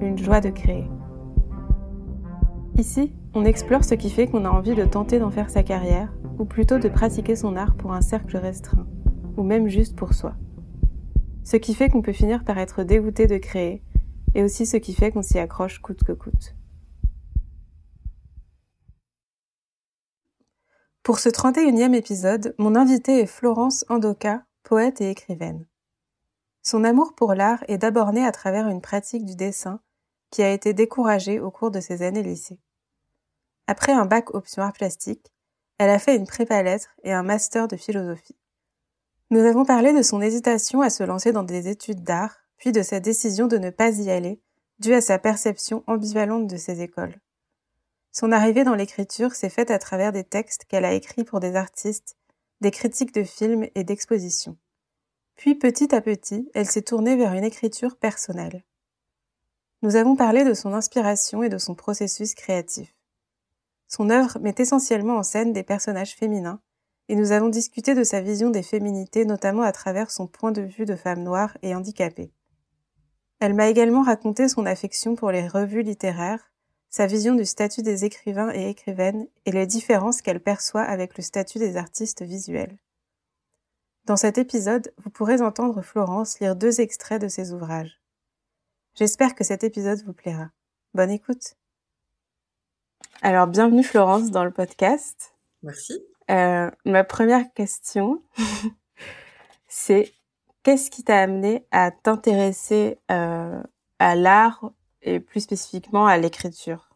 une joie de créer. Ici, on explore ce qui fait qu'on a envie de tenter d'en faire sa carrière, ou plutôt de pratiquer son art pour un cercle restreint, ou même juste pour soi. Ce qui fait qu'on peut finir par être dégoûté de créer, et aussi ce qui fait qu'on s'y accroche coûte que coûte. Pour ce 31e épisode, mon invitée est Florence Andoka, poète et écrivaine. Son amour pour l'art est d'abord né à travers une pratique du dessin qui a été découragée au cours de ses années lycée. Après un bac option art plastique, elle a fait une prépa lettres et un master de philosophie. Nous avons parlé de son hésitation à se lancer dans des études d'art, puis de sa décision de ne pas y aller, due à sa perception ambivalente de ses écoles. Son arrivée dans l'écriture s'est faite à travers des textes qu'elle a écrits pour des artistes, des critiques de films et d'expositions. Puis petit à petit, elle s'est tournée vers une écriture personnelle. Nous avons parlé de son inspiration et de son processus créatif. Son œuvre met essentiellement en scène des personnages féminins, et nous avons discuté de sa vision des féminités notamment à travers son point de vue de femme noire et handicapée. Elle m'a également raconté son affection pour les revues littéraires, sa vision du statut des écrivains et écrivaines et les différences qu'elle perçoit avec le statut des artistes visuels. Dans cet épisode, vous pourrez entendre Florence lire deux extraits de ses ouvrages. J'espère que cet épisode vous plaira. Bonne écoute. Alors, bienvenue Florence dans le podcast. Merci. Euh, ma première question, c'est qu'est-ce qui t'a amené à t'intéresser euh, à l'art et plus spécifiquement à l'écriture?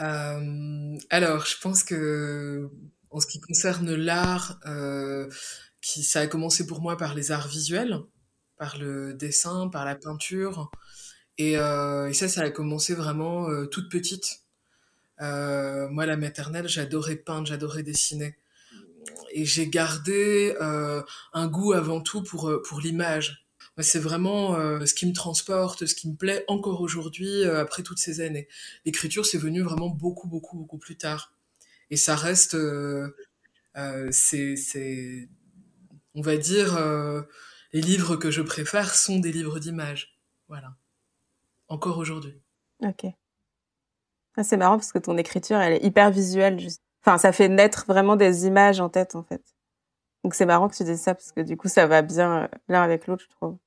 Euh, Alors, je pense que en ce qui concerne l'art, qui ça a commencé pour moi par les arts visuels, par le dessin, par la peinture, et, euh, ça, ça a commencé vraiment euh, toute petite. Euh, moi, la maternelle, j'adorais peindre, j'adorais dessiner. Et j'ai gardé un goût avant tout pour, pour l'image. C'est vraiment ce qui me transporte, ce qui me plaît encore aujourd'hui, après toutes ces années. L'écriture, c'est venu vraiment beaucoup, beaucoup, beaucoup plus tard. Et ça reste, c'est, on va dire, les livres que je préfère sont des livres d'images. Voilà. Encore aujourd'hui. Ok. Ah, c'est marrant parce que ton écriture, elle est hyper visuelle. Juste. Enfin, ça fait naître vraiment des images en tête, en fait. Donc c'est marrant que tu dises ça parce que du coup, ça va bien l'un avec l'autre, je trouve.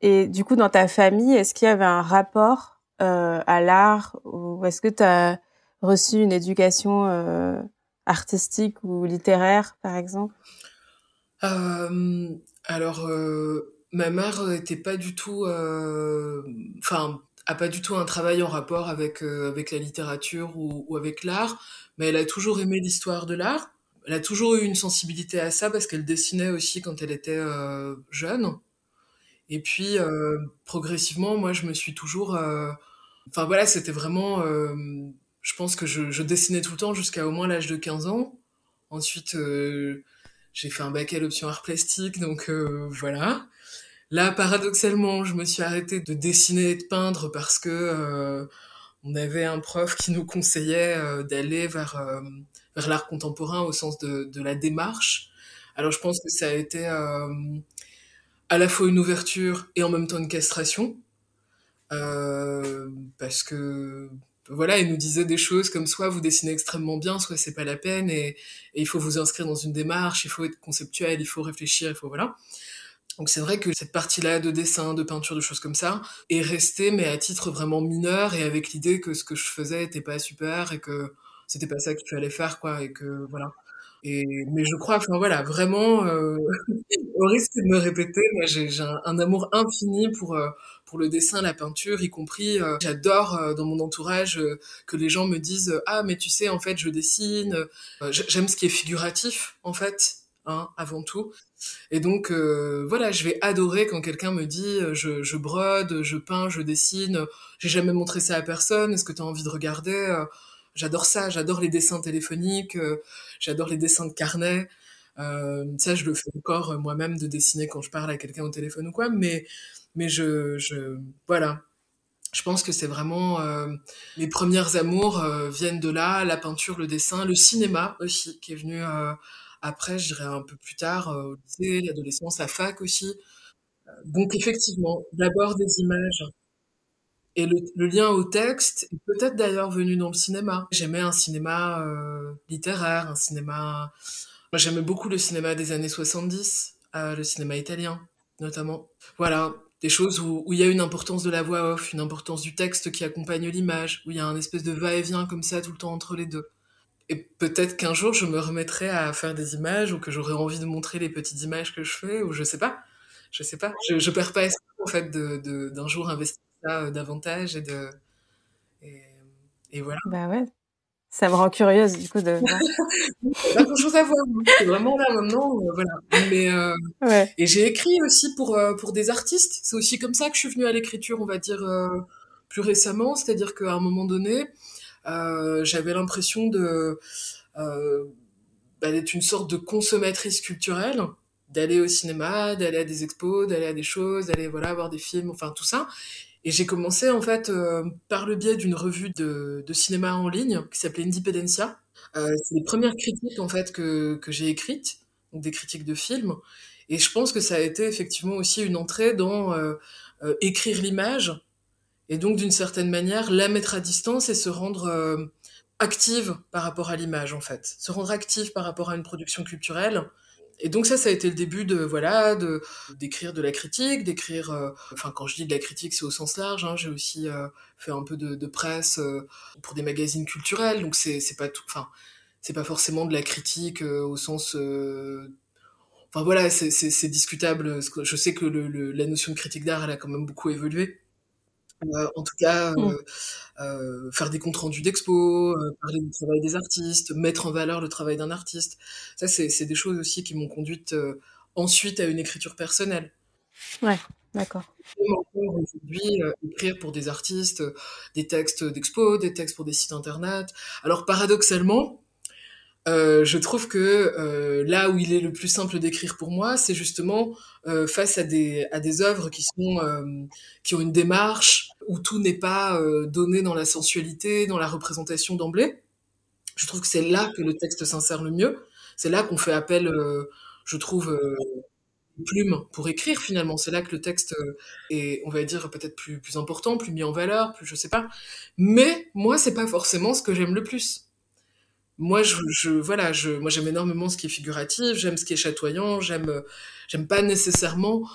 Et du coup, dans ta famille, est-ce qu'il y avait un rapport euh, à l'art ou est-ce que tu as reçu une éducation euh, artistique ou littéraire, par exemple? Euh, Alors, ma mère était pas du tout, enfin, a pas du tout un travail en rapport avec, euh, avec la littérature ou, ou avec l'art, mais elle a toujours aimé l'histoire de l'art. Elle a toujours eu une sensibilité à ça parce qu'elle dessinait aussi quand elle était euh, jeune. Et puis, euh, progressivement, moi, je me suis toujours... euh, Enfin voilà, c'était vraiment... euh, je pense que je, je dessinais tout le temps jusqu'à au moins l'âge de 15 ans. Ensuite, euh, j'ai fait un bac à l'option art plastique, donc euh, voilà. Là, paradoxalement, je me suis arrêtée de dessiner et de peindre parce que euh, on avait un prof qui nous conseillait euh, d'aller vers, euh, vers l'art contemporain au sens de, de la démarche. Alors, je pense que ça a été euh, à la fois une ouverture et en même temps une castration. Parce que voilà, il nous disait des choses comme soit vous dessinez extrêmement bien, soit c'est pas la peine et, il faut vous inscrire dans une démarche, il faut être conceptuel, il faut réfléchir, il faut voilà. Donc c'est vrai que cette partie-là de dessin, de peinture, de choses comme ça est restée, mais à titre vraiment mineur et avec l'idée que ce que je faisais était pas super et que c'était pas ça qu'il fallait faire, quoi, et que voilà. Et, mais je crois, enfin voilà, vraiment, euh, au risque de me répéter, moi j'ai un amour infini pour, euh, pour le dessin, la peinture, y compris, euh, j'adore euh, dans mon entourage euh, que les gens me disent, ah mais tu sais, en fait, je dessine, j'aime ce qui est figuratif, en fait, hein, avant tout. Et donc, voilà, je vais adorer quand quelqu'un me dit je, brode, je peins, je dessine, j'ai jamais montré ça à personne, est-ce que tu as envie de regarder J'adore ça, j'adore les dessins téléphoniques, j'adore les dessins de carnet. ça, je le fais encore moi-même de dessiner quand je parle à quelqu'un au téléphone ou quoi, mais, mais je, voilà, je pense que c'est vraiment euh, les premières amours euh, viennent de là, la peinture, le dessin, le cinéma aussi qui est venu euh, après, je dirais un peu plus tard au lycée, l'adolescence, la fac aussi. Donc effectivement, d'abord des images et le lien au texte est peut-être d'ailleurs venu dans le cinéma. J'aimais un cinéma littéraire, un cinéma. Moi, j'aimais beaucoup le cinéma des années 70, le cinéma italien notamment. Voilà, des choses où, il y a une importance de la voix off, une importance du texte qui accompagne l'image, où il y a un espèce de va-et-vient comme ça tout le temps entre les deux. Et peut-être qu'un jour je me remettrai à faire des images ou que j'aurai envie de montrer les petites images que je fais ou je sais pas. Je sais pas. Je, je perds pas espoir en fait de, d'un jour investir ça euh, davantage et de et, et voilà. Bah ouais. Ça me rend curieuse du coup de pas grand chose à voir. Hein. C'est vraiment là maintenant, euh, voilà. Mais euh, ouais. et j'ai écrit aussi pour euh, pour des artistes. C'est aussi comme ça que je suis venue à l'écriture, on va dire plus récemment. C'est-à-dire qu'à un moment donné, j'avais l'impression de bah, d'être une sorte de consommatrice culturelle, d'aller au cinéma, d'aller à des expos, d'aller à des choses, d'aller voilà voir des films, enfin tout ça. Et j'ai commencé en fait euh, par le biais d'une revue de, cinéma en ligne qui s'appelait Independencia. Euh, c'est les premières critiques en fait que, que j'ai écrites, donc des critiques de films. Et je pense que ça a été effectivement aussi une entrée dans euh, écrire l'image et donc d'une certaine manière la mettre à distance et se rendre active par rapport à l'image en fait, se rendre active par rapport à une production culturelle et donc ça, ça a été le début de voilà, de d'écrire de la critique, d'écrire. Euh, enfin, quand je dis de la critique, c'est au sens large. Hein, j'ai aussi euh, fait un peu de, de presse euh, pour des magazines culturels. Donc c'est c'est pas tout. Enfin, c'est pas forcément de la critique au sens. Enfin voilà, c'est discutable. Je sais que le, la notion de critique d'art, elle a quand même beaucoup évolué. Euh, en tout cas, mmh. euh, faire des comptes rendus d'expo, parler du travail des artistes, mettre en valeur le travail d'un artiste. Ça, c'est des choses aussi qui m'ont conduite ensuite à une écriture personnelle. Ouais, d'accord. Aujourd'hui, écrire pour des artistes, des textes d'expo, des textes pour des sites internet. Alors paradoxalement, euh, je trouve que euh, là où il est le plus simple d'écrire pour moi, c'est justement euh, face à des à des œuvres qui sont qui ont une démarche où tout n'est pas donné dans la sensualité, dans la représentation d'emblée. Je trouve que c'est là que le texte s'insère le mieux. C'est là qu'on fait appel, je trouve, aux plumes pour écrire finalement. C'est là que le texte est, on va dire, peut-être plus important, plus mis en valeur, plus je sais pas. Mais moi, c'est pas forcément ce que j'aime le plus moi je, voilà moi j'aime énormément ce qui est figuratif j'aime ce qui est chatoyant j'aime j'aime pas nécessairement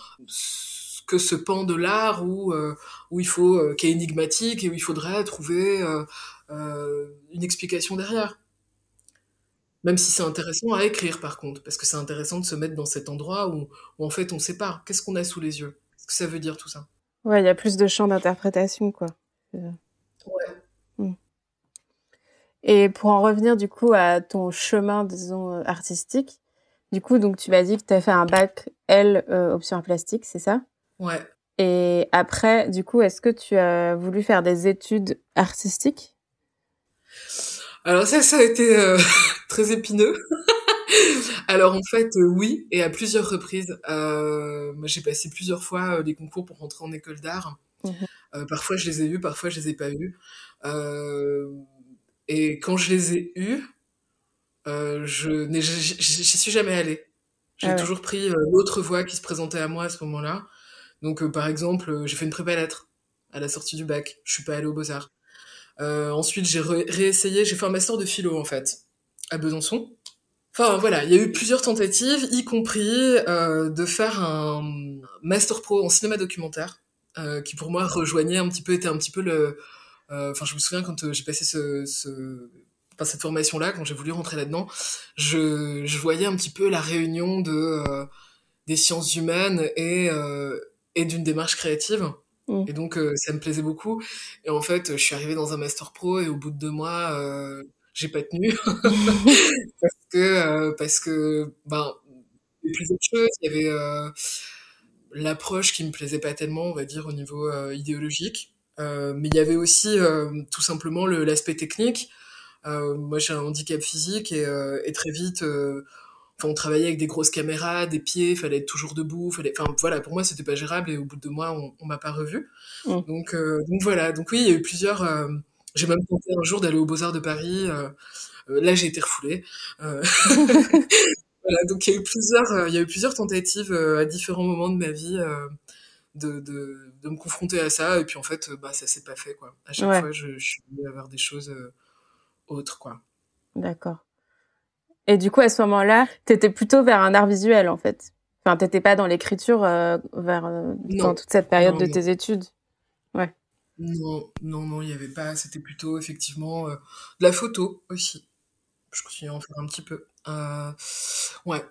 que ce pan de l'art où euh, où il faut euh, qui est énigmatique et où il faudrait trouver euh, une explication derrière. Même si c'est intéressant à écrire par contre parce que c'est intéressant de se mettre dans cet endroit où, où en fait on sait pas qu'est-ce qu'on a sous les yeux? Qu'est-ce que ça veut dire tout ça? Ouais il y a plus de champs d'interprétation quoi. Ouais. Et pour en revenir du coup à ton chemin, disons, artistique, du coup, donc tu m'as dit que tu as fait un bac L euh, option plastique, c'est ça? Ouais. Et après, du coup, est-ce que tu as voulu faire des études artistiques? Alors ça, ça a été euh, très épineux. Alors en fait, euh, oui, et à plusieurs reprises. Euh, moi, j'ai passé plusieurs fois les concours pour rentrer en école d'art. Mmh parfois, je les ai eus, parfois, je les ai pas eus. Et quand je les ai eus, je j'y suis jamais allée. J'ai ah toujours pris l'autre voie qui se présentait à moi à ce moment-là. Donc, euh, par exemple, euh, j'ai fait une prépa lettres à la sortie du bac. Je suis pas allée aux Beaux-Arts. ensuite, j'ai réessayé, j'ai fait un master de philo, en fait, à Besançon. Enfin, voilà, il y a eu plusieurs tentatives, y compris de faire un master pro en cinéma documentaire, qui pour moi rejoignait un petit peu, était un petit peu le, euh, enfin, je me souviens quand euh, j'ai passé ce, ce enfin, cette formation-là, quand j'ai voulu rentrer là-dedans, je, je voyais un petit peu la réunion de euh, des sciences humaines et et d'une démarche créative. Mm. Et donc, ça me plaisait beaucoup. Et en fait, je suis arrivée dans un master pro et au bout de deux mois, j'ai pas tenu parce que parce que ben plusieurs choses. Il y avait euh, l'approche qui me plaisait pas tellement, on va dire, au niveau euh, idéologique. Euh, mais il y avait aussi tout simplement l'aspect technique. moi, j'ai un handicap physique et, et très vite, on travaillait avec des grosses caméras, des pieds, fallait être toujours debout, fallait, enfin voilà, pour moi c'était pas gérable et au bout de deux mois on, on m'a pas revu. Mm. Donc, donc voilà, donc oui, il y a eu plusieurs. j'ai même tenté un jour d'aller aux Beaux Arts de Paris. là, j'ai été refoulée. Voilà, donc il y a eu plusieurs, euh, il y a eu plusieurs tentatives euh, à différents moments de ma vie euh, de, de, de, me confronter à ça, et puis en fait, bah, ça s'est pas fait, quoi. À chaque fois, je, je suis venue vers des choses autres, quoi. D'accord. Et du coup, à ce moment-là, tu étais plutôt vers un art visuel, en fait. Enfin, t'étais pas dans l'écriture vers dans toute cette période de tes études. Ouais. Non, non, non, il y avait pas. C'était plutôt effectivement de la photo aussi. Je continue à en faire un petit peu. Euh, ouais.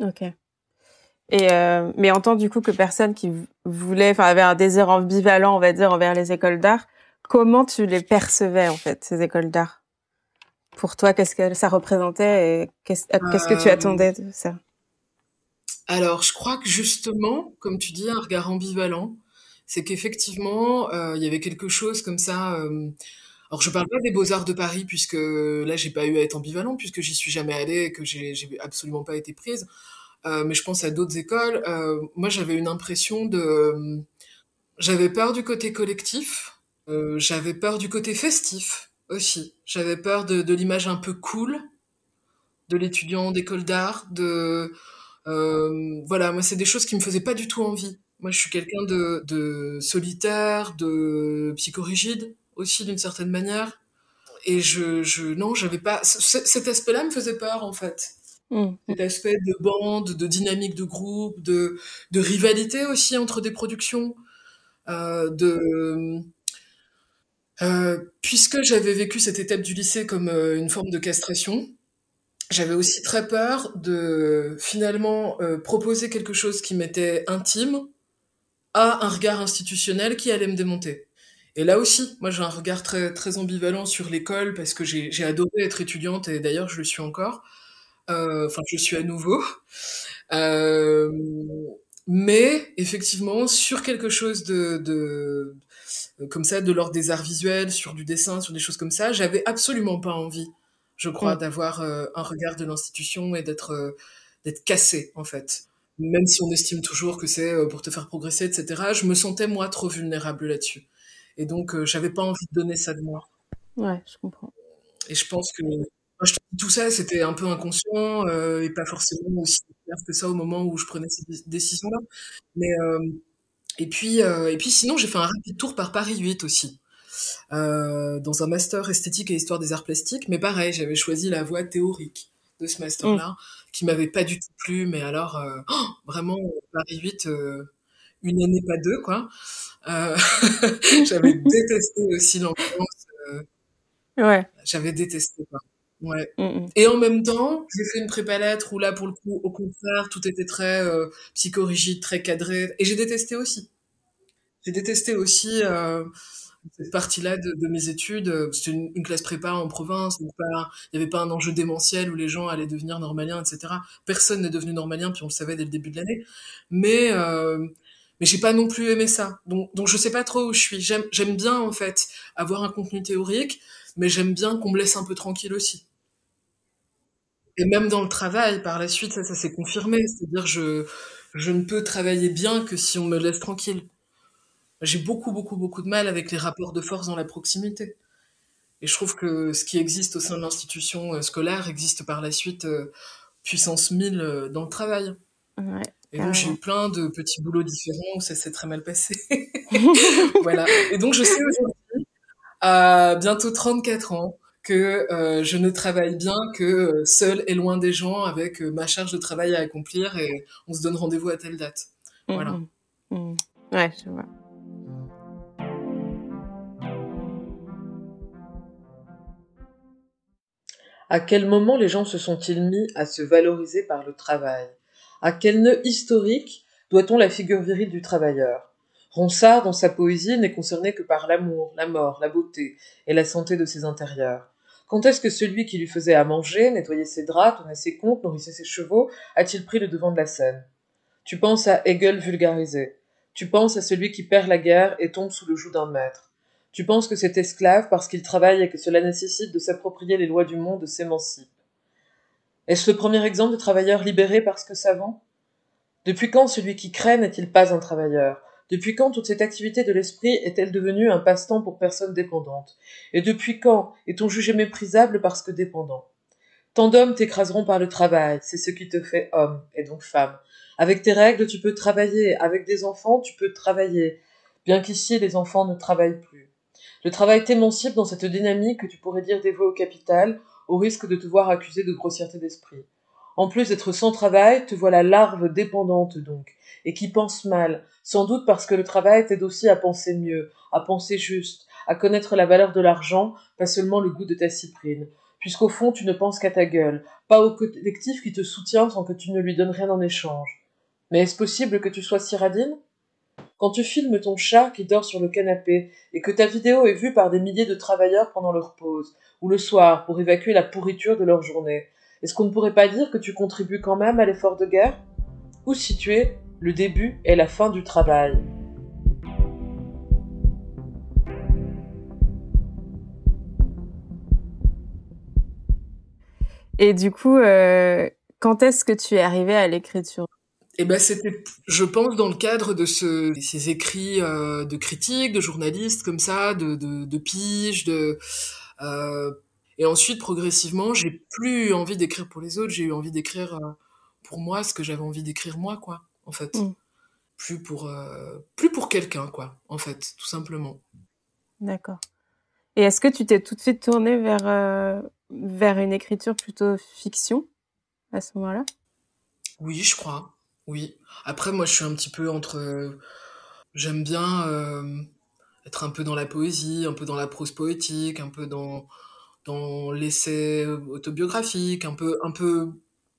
Ok. Et euh, mais en tant du coup que personne qui voulait, enfin avait un désir ambivalent, on va dire, envers les écoles d'art, comment tu les percevais en fait ces écoles d'art? Pour toi, qu'est-ce que ça représentait et qu'est-ce que tu euh, attendais de ça? Alors, je crois que justement, comme tu dis, un regard ambivalent, c'est qu'effectivement, il y avait quelque chose comme ça. Alors je parle pas des Beaux-Arts de Paris puisque là j'ai pas eu à être ambivalent puisque j'y suis jamais allée et que j'ai absolument pas été prise. Euh, mais je pense à d'autres écoles. Euh, moi j'avais une impression de, j'avais peur du côté collectif, euh, j'avais peur du côté festif aussi. J'avais peur de, de l'image un peu cool de l'étudiant d'école d'art. De voilà, moi c'est des choses qui me faisaient pas du tout envie. Moi je suis quelqu'un de, de solitaire, de psychorigide aussi d'une certaine manière. Et je, je non, j'avais pas. Cet aspect-là me faisait peur en fait. Mmh. Cet aspect de bande, de dynamique de groupe, de, de rivalité aussi entre des productions, euh, de euh, puisque j'avais vécu cette étape du lycée comme euh, une forme de castration, j'avais aussi très peur de finalement euh, proposer quelque chose qui m'était intime à un regard institutionnel qui allait me démonter. Et là aussi, moi j'ai un regard très, très ambivalent sur l'école parce que j'ai adoré être étudiante et d'ailleurs je le suis encore. Enfin, je suis à nouveau. Mais effectivement, sur quelque chose de, de comme ça, de l'ordre des arts visuels, sur du dessin, sur des choses comme ça, j'avais absolument pas envie, je crois, mm. d'avoir euh, un regard de l'institution et d'être d'être cassé en fait. Même si on estime toujours que c'est pour te faire progresser, etc. Je me sentais moi trop vulnérable là-dessus. Et donc, euh, j'avais pas envie de donner ça de moi. Ouais, je comprends. Et je pense que tout ça, c'était un peu inconscient euh, et pas forcément aussi clair que ça au moment où je prenais ces décisions-là. Mais euh, et puis euh, et puis sinon, j'ai fait un rapide tour par Paris 8 aussi. Euh, dans un master esthétique et histoire des arts plastiques, mais pareil, j'avais choisi la voie théorique de ce master-là, mm. qui m'avait pas du tout plu, mais alors oh, vraiment Paris 8, une année pas deux quoi. Euh, j'avais détesté aussi l'ambiance. Euh, ouais. J'avais détesté quoi. Ouais. Mm, mm. Et en même temps, j'ai fait une prépa lettre où là, pour le coup, au contraire, tout était très euh, psychorigide, très cadré. Et j'ai détesté aussi. J'ai détesté aussi euh, cette partie-là de, de, mes études. C'était une, une, classe prépa en province, donc il n'y avait pas un enjeu démentiel où les gens allaient devenir normaliens, etc. Personne n'est devenu normalien, puis on le savait dès le début de l'année. Mais euh, mais j'ai pas non plus aimé ça. Donc, donc je sais pas trop où je suis. J'aime, j'aime bien en fait avoir un contenu théorique, mais j'aime bien qu'on me laisse un peu tranquille aussi. Et même dans le travail, par la suite, ça, ça s'est confirmé. C'est-à-dire, je, je ne peux travailler bien que si on me laisse tranquille. J'ai beaucoup, beaucoup, beaucoup de mal avec les rapports de force dans la proximité. Et je trouve que ce qui existe au sein de l'institution euh, scolaire existe par la suite euh, puissance 1000 euh, dans le travail. Ouais. Et donc, j'ai eu plein de petits boulots différents où ça s'est très mal passé. voilà. Et donc, je sais aujourd'hui, à bientôt 34 ans, que euh, je ne travaille bien que euh, seul et loin des gens avec euh, ma charge de travail à accomplir et on se donne rendez-vous à telle date. Voilà. Mmh, mmh. Ouais, je vois. À quel moment les gens se sont-ils mis à se valoriser par le travail? À quel nœud historique doit-on la figure virile du travailleur? Ronsard, dans sa poésie, n'est concerné que par l'amour, la mort, la beauté et la santé de ses intérieurs. Quand est-ce que celui qui lui faisait à manger, nettoyait ses draps, tenait ses comptes, nourrissait ses chevaux, a-t-il pris le devant de la scène? Tu penses à Hegel vulgarisé. Tu penses à celui qui perd la guerre et tombe sous le joug d'un maître. Tu penses que cet esclave, parce qu'il travaille et que cela nécessite de s'approprier les lois du monde, s'émancipe. Est-ce le premier exemple de travailleur libéré parce que savant? Depuis quand celui qui crée n'est-il pas un travailleur? Depuis quand toute cette activité de l'esprit est-elle devenue un passe-temps pour personnes dépendantes? Et depuis quand est-on jugé méprisable parce que dépendant? Tant d'hommes t'écraseront par le travail, c'est ce qui te fait homme, et donc femme. Avec tes règles, tu peux travailler, avec des enfants, tu peux travailler, bien qu'ici les enfants ne travaillent plus. Le travail t'émancipe dans cette dynamique que tu pourrais dire dévouée au capital, au risque de te voir accusé de grossièreté d'esprit. En plus d'être sans travail, te voilà larve dépendante donc, et qui pense mal, sans doute parce que le travail t'aide aussi à penser mieux, à penser juste, à connaître la valeur de l'argent, pas seulement le goût de ta cyprine, puisqu'au fond tu ne penses qu'à ta gueule, pas au collectif qui te soutient sans que tu ne lui donnes rien en échange. Mais est-ce possible que tu sois si radine? Quand tu filmes ton chat qui dort sur le canapé, et que ta vidéo est vue par des milliers de travailleurs pendant leur pause, ou le soir pour évacuer la pourriture de leur journée, est-ce qu'on ne pourrait pas dire que tu contribues quand même à l'effort de guerre? Où situer le début et la fin du travail? Et du coup, euh, quand est-ce que tu es arrivé à l'écriture? Eh ben c'était, je pense, dans le cadre de ce, ces écrits euh, de critiques, de journalistes comme ça, de, de, de piges, de euh, et ensuite, progressivement, j'ai plus envie d'écrire pour les autres, j'ai eu envie d'écrire euh, pour moi ce que j'avais envie d'écrire moi, quoi, en fait. Mm. Plus pour, euh, plus pour quelqu'un, quoi, en fait, tout simplement. D'accord. Et est-ce que tu t'es tout de suite tournée vers, euh, vers une écriture plutôt fiction à ce moment-là? Oui, je crois. Oui. Après, moi, je suis un petit peu entre. J'aime bien être un peu dans la poésie, un peu dans la prose poétique, un peu dans dans l'essai autobiographique, un peu, un peu,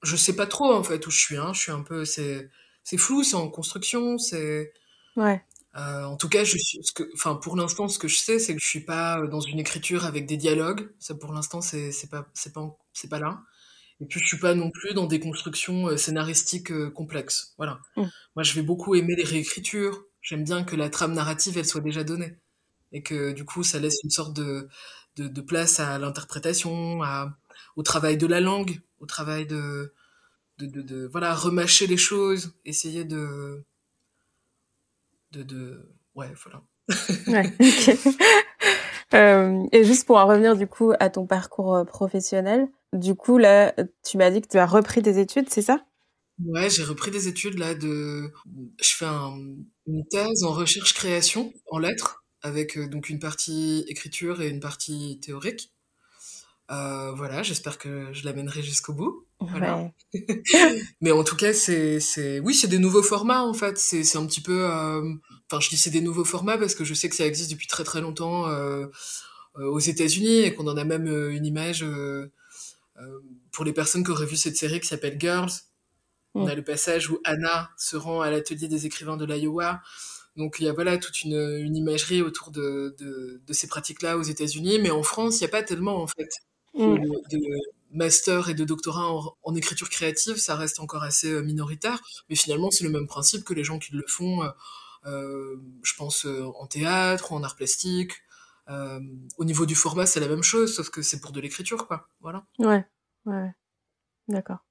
je sais pas trop en fait où je suis. Hein. Je suis un peu, c'est, c'est flou, c'est en construction, c'est. Ouais. Euh, en tout cas, je suis, ce que, enfin, pour l'instant, ce que je sais, c'est que je suis pas dans une écriture avec des dialogues. Ça, pour l'instant, c'est, c'est pas, c'est pas, c'est pas là. Et puis, je suis pas non plus dans des constructions euh, scénaristiques euh, complexes. Voilà. Mm. Moi, je vais beaucoup aimer les réécritures. J'aime bien que la trame narrative, elle soit déjà donnée. Et que, du coup, ça laisse une sorte de, de, place à l'interprétation, au travail de la langue, au travail de, de, voilà, remâcher les choses, essayer de. de, ouais, voilà. Euh, et juste pour en revenir du coup à ton parcours euh, professionnel, du coup là, tu m'as dit que tu as repris des études, c'est ça? Ouais, j'ai repris des études là de. Je fais une thèse en recherche-création en lettres avec euh, donc une partie écriture et une partie théorique. Euh, voilà, j'espère que je l'amènerai jusqu'au bout. Voilà. Mais en tout cas, c'est, c'est, oui, c'est des nouveaux formats en fait. C'est, c'est un petit peu, euh, enfin, je dis c'est des nouveaux formats parce que je sais que ça existe depuis très très longtemps aux États-Unis et qu'on en a même une image pour les personnes qui auraient vu cette série qui s'appelle Girls. On mm. a le passage où Anna se rend à l'atelier des écrivains de l'Iowa donc il y a voilà toute une, une imagerie autour de, de, de ces pratiques-là aux États-Unis, mais en France, il n'y a pas tellement en fait mm. de, master et de doctorat en, écriture créative, ça reste encore assez euh, minoritaire, mais finalement c'est le même principe que les gens qui le font, euh, euh je pense euh, en théâtre ou en art plastique. Euh, au niveau du format, c'est la même chose, sauf que c'est pour de l'écriture, quoi. Voilà. Ouais, ouais, d'accord.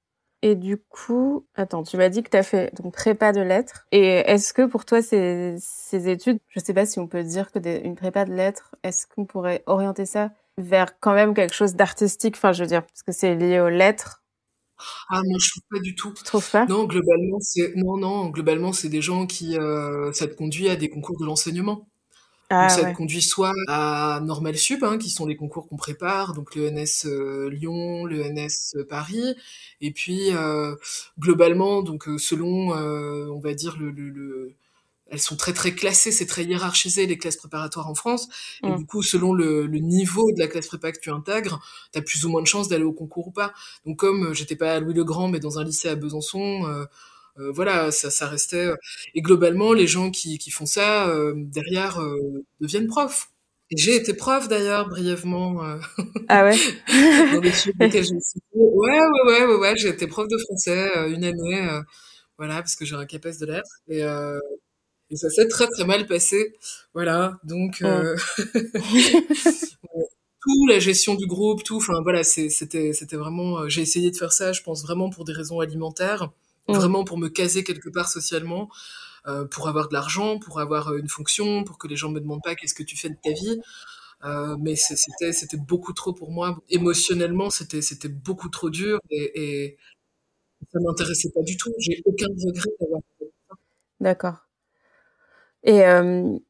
Et du coup, attends, tu m'as dit que tu as fait donc prépa de lettres. Et est-ce que pour toi, ces, ces études, je sais pas si on peut dire que des, une prépa de lettres, est-ce qu'on pourrait orienter ça vers quand même quelque chose d'artistique? Enfin, je veux dire, parce que c'est lié aux lettres. Ah non, je trouve pas du tout. Tu trouves pas? Non, globalement, c'est non, non, globalement, c'est des gens qui euh, ça te conduit à des concours de l'enseignement. Ah, ça conduit soit à Normal Sup, hein, qui sont les concours qu'on prépare, donc l'ENS euh, Lyon, l'ENS euh, Paris, et puis euh, globalement, donc euh, selon, on va dire le, le, le, elles sont très très classées, c'est très hiérarchisé les classes préparatoires en France, et mm. du coup selon le, le, niveau de la classe prépa que tu intègres, t'as plus ou moins de chances d'aller au concours ou pas. Donc comme j'étais pas à Louis le Grand, mais dans un lycée à Besançon euh, voilà, ça, ça restait. Euh, et globalement, les gens qui, qui font ça euh, derrière deviennent profs. J'ai été prof d'ailleurs brièvement. Euh, ah ouais? dans les j'ai Ouais, ouais, ouais, ouais, ouais. J'ai été prof de français euh, une année, euh, voilà, parce que j'ai un capes de lettres et, et ça s'est très très mal passé, voilà. Donc tout, la gestion du groupe, tout. Enfin voilà, c'était c'était vraiment. j'ai essayé de faire ça, je pense vraiment pour des raisons alimentaires, vraiment pour me caser quelque part socialement. Euh, pour avoir de l'argent, pour avoir euh, une fonction, pour que les gens me demandent pas qu'est-ce que tu fais de ta vie. Euh, mais c'était c'était beaucoup trop pour moi. Émotionnellement, c'était c'était beaucoup trop dur et, et ça m'intéressait pas du tout. J'ai aucun regret d'avoir fait ça. D'accord. Et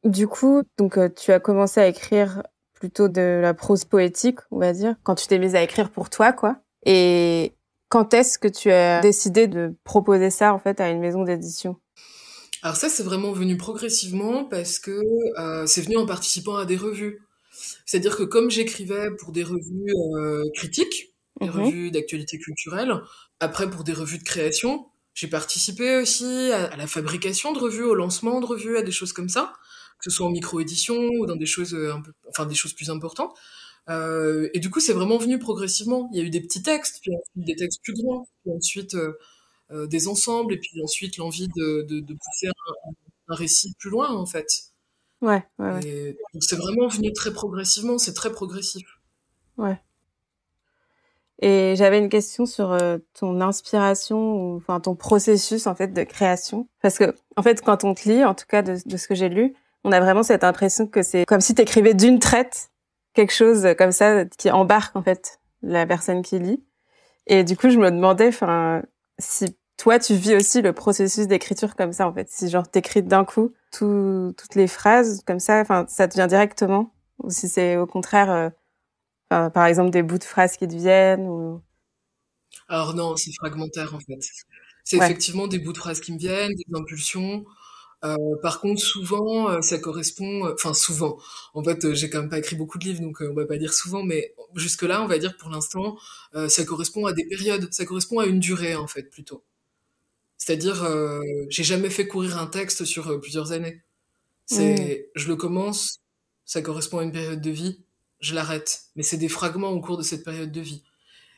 du coup, donc tu as commencé à écrire plutôt de la prose poétique, on va dire, quand tu t'es mise à écrire pour toi, quoi. Et quand est-ce que tu as décidé de proposer ça en fait à une maison d'édition? Alors ça, c'est vraiment venu progressivement parce que euh, c'est venu en participant à des revues. C'est-à-dire que comme j'écrivais pour des revues euh, critiques, des mhm. revues d'actualité culturelle, après pour des revues de création, j'ai participé aussi à, la fabrication de revues, au lancement de revues, à des choses comme ça, que ce soit en micro-édition ou dans des choses euh, un peu, enfin des choses plus importantes. Et du coup, c'est vraiment venu progressivement. Il y a eu des petits textes, puis ensuite des textes plus grands, puis ensuite euh, des ensembles et puis ensuite l'envie de, de, de pousser un, un, récit plus loin en fait. Ouais, ouais, ouais. donc c'est vraiment venu très progressivement, c'est très progressif. Ouais. Et j'avais une question sur euh, ton inspiration ou enfin ton processus en fait de création parce que en fait quand on te lit en tout cas de, de ce que j'ai lu, on a vraiment cette impression que c'est comme si tu écrivais d'une traite quelque chose comme ça qui embarque en fait la personne qui lit. Et du coup, je me demandais enfin si toi tu vis aussi le processus d'écriture comme ça en fait. Si genre t'écris d'un coup tout, toutes les phrases comme ça enfin ça te vient directement? Ou si c'est au contraire euh, par exemple des bouts de phrases qui te viennent ou alors non c'est fragmentaire en fait. C'est effectivement des bouts de phrases qui me viennent des impulsions euh, par contre souvent euh, ça correspond enfin souvent en fait j'ai quand même pas écrit beaucoup de livres donc on va pas dire souvent mais jusque là on va dire pour l'instant ça correspond à des périodes ça correspond à une durée en fait plutôt c'est-à-dire, euh, j'ai jamais fait courir un texte sur euh, plusieurs années. C'est, je le commence, ça correspond à une période de vie, je l'arrête. Mais c'est des fragments au cours de cette période de vie.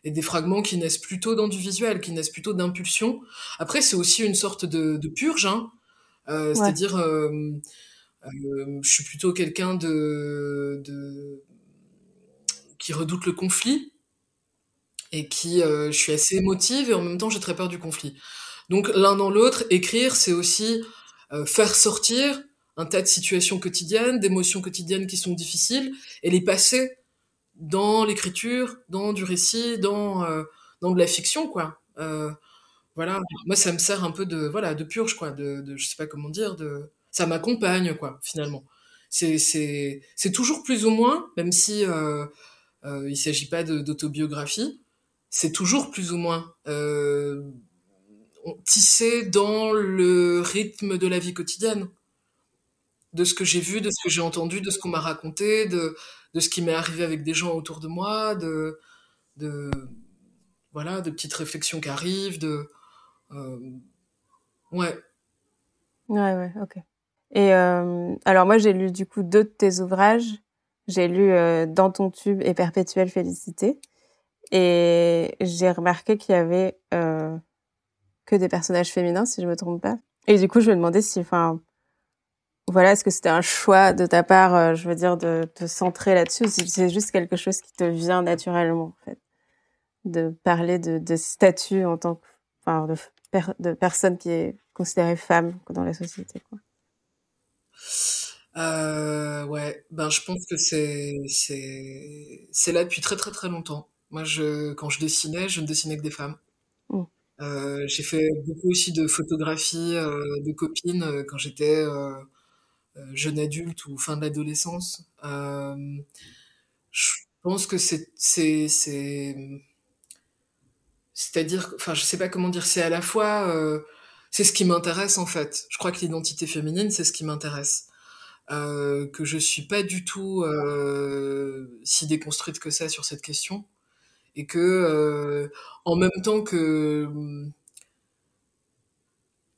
Et des fragments qui naissent plutôt dans du visuel, qui naissent plutôt d'impulsion. Après, c'est aussi une sorte de, de purge, hein. Euh, c'est-à-dire, euh, euh, je suis plutôt quelqu'un de, de, qui redoute le conflit et qui, je suis assez émotive et en même temps j'ai très peur du conflit. Donc l'un dans l'autre, écrire, c'est aussi faire sortir un tas de situations quotidiennes, d'émotions quotidiennes qui sont difficiles, et les passer dans l'écriture, dans du récit, dans dans de la fiction, quoi. Euh, voilà, moi ça me sert un peu de voilà de purge, quoi, de, de je sais pas comment dire, de ça m'accompagne, quoi, finalement. C'est toujours plus ou moins, même si euh, euh, s'agit pas d'autobiographie, c'est toujours plus ou moins euh, tissé dans le rythme de la vie quotidienne. De ce que j'ai vu, de ce que j'ai entendu, de ce qu'on m'a raconté, de, ce qui m'est arrivé avec des gens autour de moi, de, voilà, de petites réflexions qui arrivent, de, ouais. Ouais, ouais, ok. Et euh, alors moi j'ai lu du coup deux de tes ouvrages. J'ai lu euh, Dans ton tube et Perpétuelle félicité. Et j'ai remarqué qu'il y avait euh, que des personnages féminins, si je me trompe pas. Et du coup, je me demandais si, enfin, voilà, est-ce que c'était un choix de ta part, euh, je veux dire, de te centrer là-dessus, ou si c'est juste quelque chose qui te vient naturellement, en fait, de parler de, statut en tant que, enfin, de personne qui est considérée femme dans la société, quoi. Euh, ouais, ben je pense que c'est c'est là depuis très très très longtemps. Moi, je quand je dessinais, je ne dessinais que des femmes. Mm. Euh, j'ai fait beaucoup aussi de photographies euh, de copines quand j'étais jeune adulte ou fin de l'adolescence. je pense que c'est c'est c'est-à-dire enfin je sais pas comment dire c'est à la fois c'est ce qui m'intéresse en fait. Je crois que l'identité féminine c'est ce qui m'intéresse. Euh, que je suis pas du tout euh, si déconstruite que ça sur cette question et que euh, en même temps que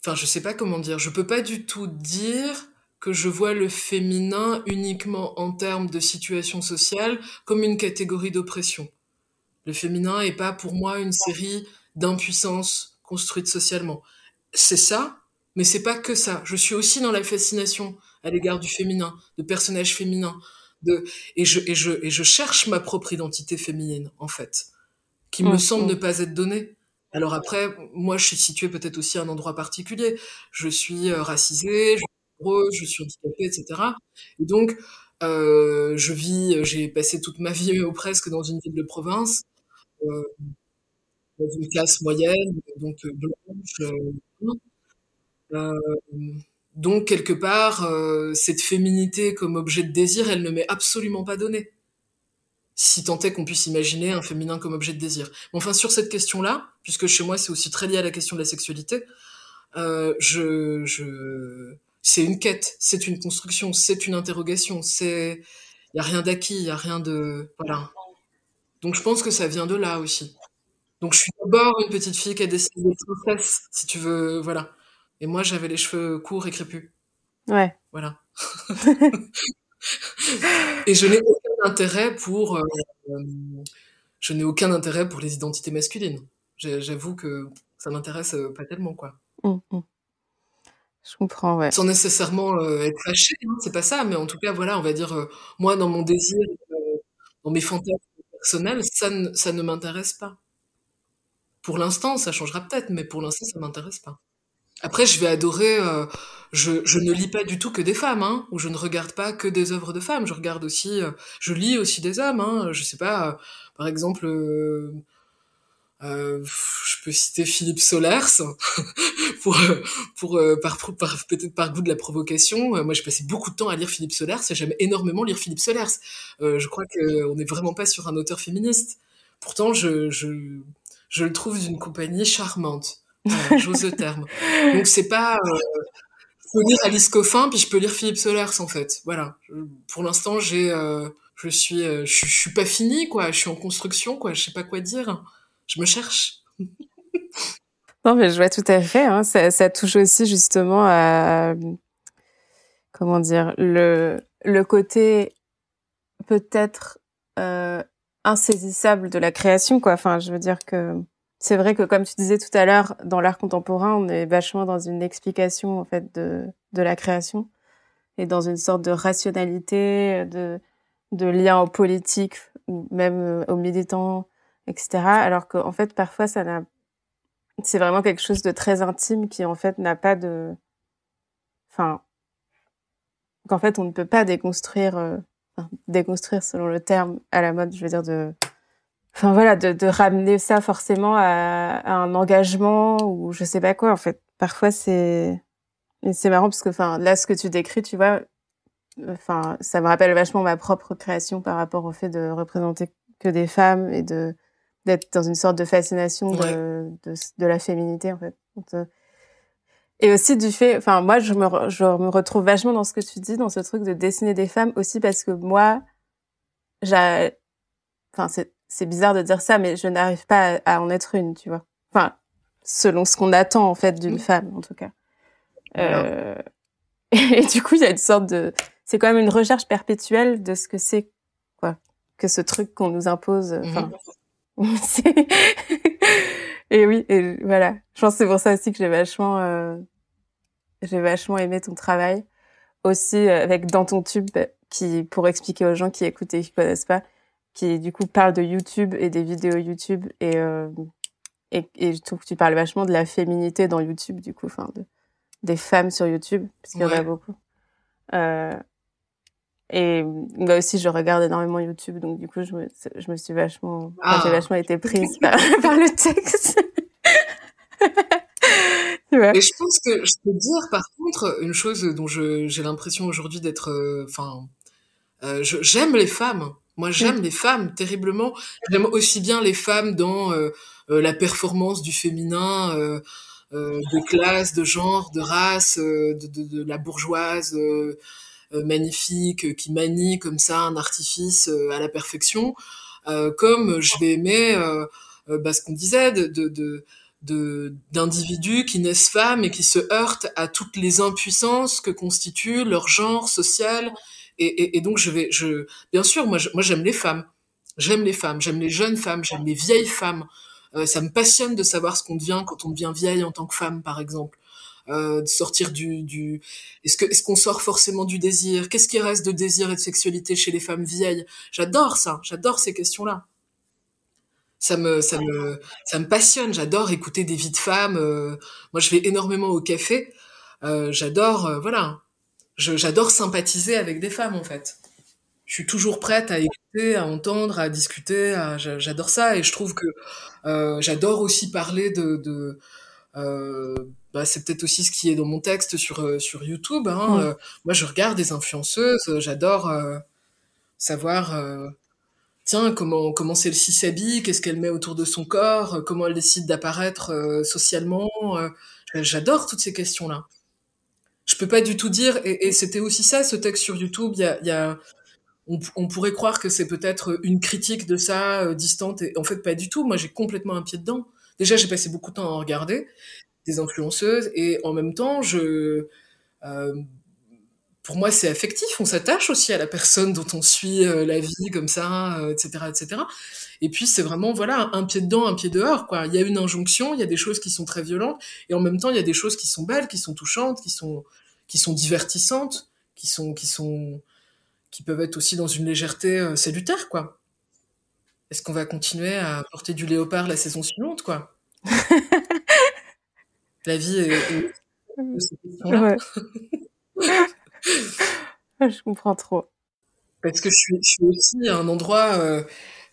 enfin je sais pas comment dire je peux pas du tout dire que je vois le féminin uniquement en termes de situation sociale comme une catégorie d'oppression. Le féminin est pas pour moi une série d'impuissance construite socialement. C'est ça, mais c'est pas que ça. Je suis aussi dans la fascination à l'égard du féminin, de personnages féminins, de et je et je et je cherche ma propre identité féminine en fait, qui me mmh, semble mmh. ne pas être donnée. Alors après, moi, je suis située peut-être aussi à un endroit particulier. Je suis euh, racisée, je suis je suis handicapée, etc. Et donc, euh, je vis, j'ai passé toute ma vie ou presque dans une ville de province, dans une classe moyenne, donc euh, blanche. Euh, euh, donc quelque part, cette féminité comme objet de désir, elle ne m'est absolument pas donnée si tant est qu'on puisse imaginer un féminin comme objet de désir. Mais enfin, sur cette question-là, puisque chez moi c'est aussi très lié à la question de la sexualité, euh, je, je, c'est une quête, c'est une construction, c'est une interrogation, c'est, il y a rien d'acquis, il y a rien de, voilà. Donc je pense que ça vient de là aussi. Donc je suis d'abord une petite fille qui a décidé d'être princesse, si tu veux, voilà. Et moi j'avais les cheveux courts et crépus. Ouais. Voilà. et je n'ai intérêt pour. Euh, je n'ai aucun intérêt pour les identités masculines. J'avoue que ça m'intéresse euh, pas tellement, quoi. Mmh, mmh. Je comprends, ouais. Sans nécessairement euh, être fâché, hein, c'est pas ça, mais en tout cas, voilà, on va dire, moi, dans mon désir, dans mes fantasmes personnels, ça, ne, ne m'intéresse pas. Pour l'instant, ça changera peut-être, mais pour l'instant, ça m'intéresse pas. Après, je vais adorer. Euh, je, je, ne lis pas du tout que des femmes, hein, ou je ne regarde pas que des œuvres de femmes. Je regarde aussi, euh, je lis aussi des hommes. Hein, je sais pas, euh, par exemple, euh, je peux citer Philippe Solers pour, pour par, par peut-être par goût de la provocation. moi, j'ai passé beaucoup de temps à lire Philippe Solers et j'aime énormément lire Philippe Solers. je crois qu'on n'est vraiment pas sur un auteur féministe. Pourtant, je, je, je le trouve d'une compagnie charmante. J'ose le terme. Donc c'est pas. Euh, je peux lire Alice Coffin, puis je peux lire Philippe Solers en fait. Voilà. Pour l'instant, j'ai, euh, je suis, euh, je, suis pas fini quoi. Je suis en construction quoi. Je sais pas quoi dire. Je me cherche. non mais je vois tout à fait. Hein. Ça, ça, touche aussi justement à comment dire le le côté peut-être euh, insaisissable de la création quoi. Enfin, je veux dire que c'est vrai que comme tu disais tout à l'heure, dans l'art contemporain, on est vachement dans une explication en fait de, de la création et dans une sorte de rationalité, de, de lien au politique ou même euh, aux militants, etc. Alors qu'en fait, parfois, ça n'a, c'est vraiment quelque chose de très intime qui en fait n'a pas de, enfin, qu'en fait on ne peut pas déconstruire, euh, déconstruire selon le terme à la mode, je veux dire de enfin voilà, de, de, ramener ça forcément à, à, un engagement ou je sais pas quoi. En fait, parfois c'est c'est marrant parce que enfin là ce que tu décris, tu vois, enfin ça me rappelle vachement ma propre création par rapport au fait de représenter que des femmes et de d'être dans une sorte de fascination de, de, de, la féminité en fait. Euh, et aussi du fait, enfin moi je me je me retrouve vachement dans ce que tu dis, dans ce truc de dessiner des femmes aussi parce que moi, j'ai, enfin c'est c'est bizarre de dire ça, mais je n'arrive pas à, en être une, tu vois. Enfin, selon ce qu'on attend en fait d'une femme, en tout cas. Euh... Et, du coup, il y a une sorte de, c'est quand même une recherche perpétuelle de ce que c'est, quoi, que ce truc qu'on nous impose. Enfin, et oui, et voilà. Je pense que c'est pour ça aussi que j'ai vachement, euh... j'ai vachement aimé ton travail. Aussi euh, avec dans ton tube, qui pour expliquer aux gens qui écoutent et qui connaissent pas, qui du coup parle de YouTube et des vidéos YouTube et euh, et, et, je trouve que tu parles vachement de la féminité dans YouTube du coup, enfin de, des femmes sur YouTube parce qu'il y en a beaucoup. Euh, et moi aussi je regarde énormément YouTube donc du coup je me je me suis vachement j'ai ah. vachement été prise par, par le texte. Et je pense que je peux dire par contre une chose dont j'ai l'impression aujourd'hui d'être euh, enfin euh, j'aime les femmes moi, j'aime les femmes terriblement. J'aime aussi bien les femmes dans euh, euh, la performance du féminin, de classe, de genre, de race, de, de, de, la bourgeoise magnifique qui manie comme ça un artifice à la perfection. comme je vais aimer bah, ce qu'on disait de, de, de d'individus qui naissent femmes et qui se heurtent à toutes les impuissances que constitue leur genre social. Et, et, et donc je vais je bien sûr moi moi j'aime les femmes. J'aime les femmes. J'aime les jeunes femmes. J'aime les vieilles femmes. Euh, ça me passionne de savoir ce qu'on devient quand on devient vieille en tant que femme par exemple euh, de sortir du, du... est-ce que est-ce qu'on sort forcément du désir? Qu'est-ce qui reste de désir et de sexualité chez les femmes vieilles? J'adore ça j'adore ces questions là ça me, ça me, ça me passionne. J'adore écouter des vies de femmes. Euh, moi, je vais énormément au café. Euh, j'adore, euh, voilà. J'adore sympathiser avec des femmes, en fait. Je suis toujours prête à écouter, à entendre, à discuter. J'adore ça et je trouve que j'adore aussi parler de. de bah, c'est peut-être aussi ce qui est dans mon texte sur sur YouTube. Hein. moi, je regarde des influenceuses. J'adore savoir tiens, comment comment celle-ci s'habille, qu'est-ce qu'elle met autour de son corps, euh, comment elle décide d'apparaître euh, socialement. Euh, j'adore toutes ces questions-là. Je peux pas du tout dire, et, c'était aussi ça, ce texte sur YouTube. Il y a, y a on, pourrait croire que c'est peut-être une critique de ça, distante, et en fait pas du tout. Moi, j'ai complètement un pied dedans. Déjà, j'ai passé beaucoup de temps à en regarder des influenceuses, et en même temps, je pour moi, c'est affectif. On s'attache aussi à la personne dont on suit euh, la vie comme ça, etc., euh, etc. Et puis, c'est vraiment, voilà, un pied dedans, un pied dehors, quoi. Il y a une injonction, il y a des choses qui sont très violentes, et en même temps, il y a des choses qui sont belles, qui sont touchantes, qui sont, qui sont divertissantes, qui sont, qui sont, qui peuvent être aussi dans une légèreté euh, salutaire, quoi. Est-ce qu'on va continuer à porter du léopard la saison suivante, quoi? La vie est, est, ouais. je comprends trop. Parce que je suis, je suis aussi à un endroit, euh,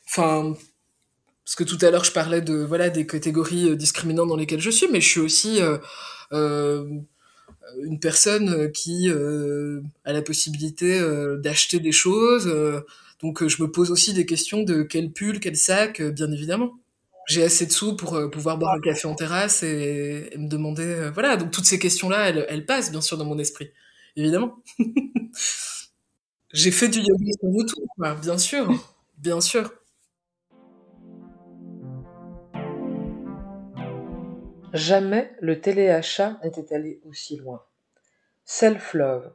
enfin, parce que tout à l'heure je parlais de voilà des catégories euh, discriminantes dans lesquelles je suis, mais je suis aussi euh, euh une personne qui a la possibilité d'acheter des choses. donc je me pose aussi des questions de quel pull, quel sac, bien évidemment. J'ai assez de sous pour pouvoir boire un café en terrasse et, me demander, voilà. Donc toutes ces questions-là, elles, passent bien sûr dans mon esprit évidemment. J'ai fait du yoga sur YouTube, bien sûr, bien sûr. Jamais le téléachat n'était allé aussi loin. Self-love.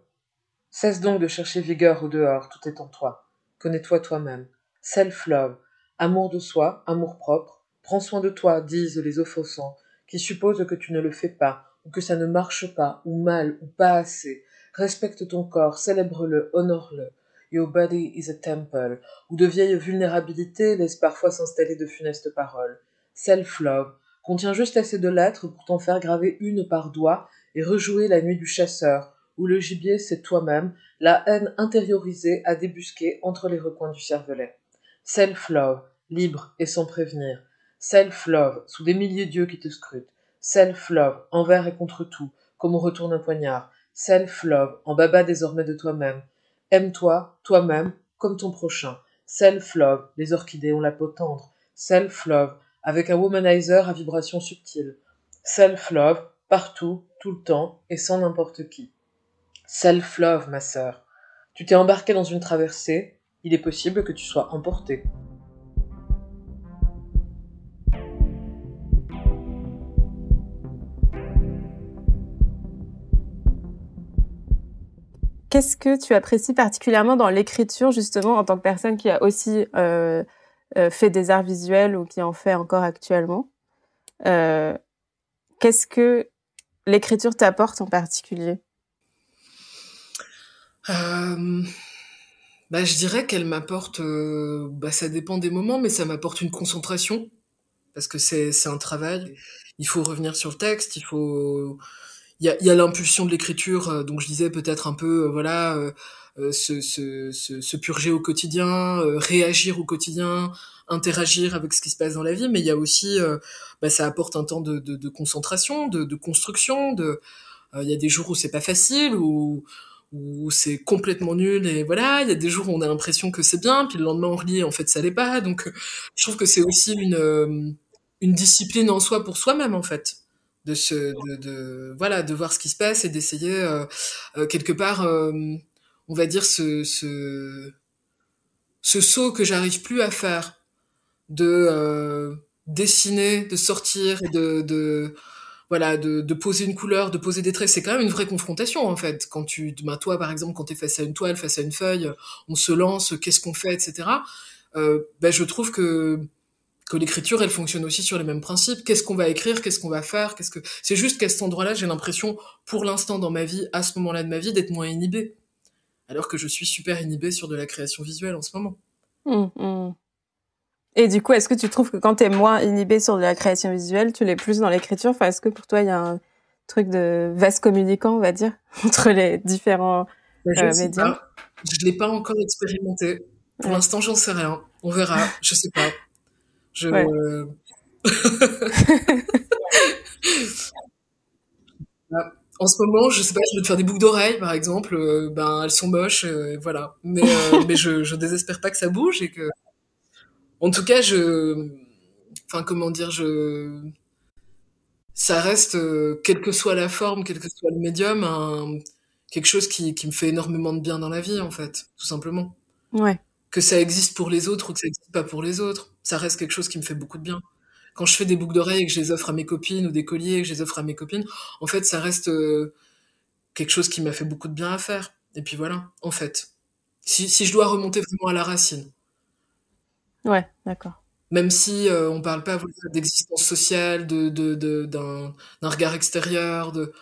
Cesse donc de chercher vigueur au dehors, tout est en toi. Connais-toi toi-même. Self-love. Amour de soi, amour propre. Prends soin de toi, disent les offensants, qui supposent que tu ne le fais pas, ou que ça ne marche pas, ou mal, ou pas assez, Respecte ton corps, célèbre-le, honore-le. Your body is a temple, où de vieilles vulnérabilités laissent parfois s'installer de funestes paroles. Self-love contient juste assez de lettres pour t'en faire graver une par doigt et rejouer la nuit du chasseur, où le gibier c'est toi-même, la haine intériorisée à débusquer entre les recoins du cervelet. Self-love, libre et sans prévenir. Self-love, sous des milliers d'yeux qui te scrutent. Self-love, envers et contre tout, comme on retourne un poignard. Self-love, en baba désormais de toi-même. Aime-toi, toi-même, comme ton prochain. Self-love, les orchidées ont la peau tendre. Self-love, avec un womanizer à vibration subtile. Self-love, partout, tout le temps, et sans n'importe qui. Self-love, ma sœur. Tu t'es embarqué dans une traversée, il est possible que tu sois emporté. Qu'est-ce que tu apprécies particulièrement dans l'écriture, justement, en tant que personne qui a aussi euh, euh, fait des arts visuels ou qui en fait encore actuellement? Euh, Qu'est-ce que l'écriture t'apporte en particulier? Bah, Je dirais qu'elle m'apporte, bah, ça dépend des moments, mais ça m'apporte une concentration, parce que c'est un travail. Il faut revenir sur le texte, il faut il y a, y a l'impulsion de l'écriture, euh, donc je disais peut-être un peu, euh, voilà, euh, se, se, se, purger au quotidien, réagir au quotidien, interagir avec ce qui se passe dans la vie, mais il y a aussi, bah, ça apporte un temps de, de, de concentration, de, de, construction. De, il y a des jours où c'est pas facile, où, où c'est complètement nul, et voilà. Il y a des jours où on a l'impression que c'est bien, puis le lendemain on relit, en fait ça l'est pas. Donc, je trouve que c'est aussi une une discipline en soi pour soi-même, en fait de se de, de, voilà de voir ce qui se passe et d'essayer euh, euh, quelque part euh, on va dire ce ce ce saut que j'arrive plus à faire de dessiner, de sortir et de, de voilà, de, de, poser une couleur, de poser des traits, c'est quand même une vraie confrontation en fait. Quand tu, bah, toi par exemple, quand tu es face à une toile, face à une feuille, on se lance, qu'est-ce qu'on fait, etc. Euh, ben, je trouve que que l'écriture, elle fonctionne aussi sur les mêmes principes. Qu'est-ce qu'on va écrire, qu'est-ce qu'on va faire, qu'est-ce que c'est juste qu'à cet endroit-là, j'ai l'impression, pour l'instant dans ma vie, à ce moment-là de ma vie, d'être moins inhibée, alors que je suis super inhibée sur de la création visuelle en ce moment. Mmh, mmh. Et du coup, est-ce que tu trouves que quand tu es moins inhibée sur de la création visuelle, tu l'es plus dans l'écriture? Enfin, est-ce que pour toi, il y a un truc de vaste communicant, on va dire, entre les différents je euh, médias? Je l'ai pas encore expérimenté. Pour l'instant, j'en sais rien. On verra. Je sais pas. Je. en ce moment, je sais pas, je veux te faire des boucles d'oreilles, par exemple. Euh, ben, elles sont moches, euh, voilà. Mais, mais je, je désespère pas que ça bouge et que en tout cas, je, enfin comment dire, je, ça reste, euh, quelle que soit la forme, quel que soit le médium, un... quelque chose qui, qui me fait énormément de bien dans la vie, en fait, tout simplement. Ouais. Que ça existe pour les autres ou que ça existe pas pour les autres, ça reste quelque chose qui me fait beaucoup de bien. Quand je fais des boucles d'oreilles et que je les offre à mes copines ou des colliers et que je les offre à mes copines, en fait, ça reste euh, quelque chose qui m'a fait beaucoup de bien à faire. Et puis voilà, en fait. Si, si je dois remonter vraiment à la racine. Ouais, d'accord. Même si euh, on parle pas d'existence sociale, de, de, de, d'un, d'un regard extérieur, de,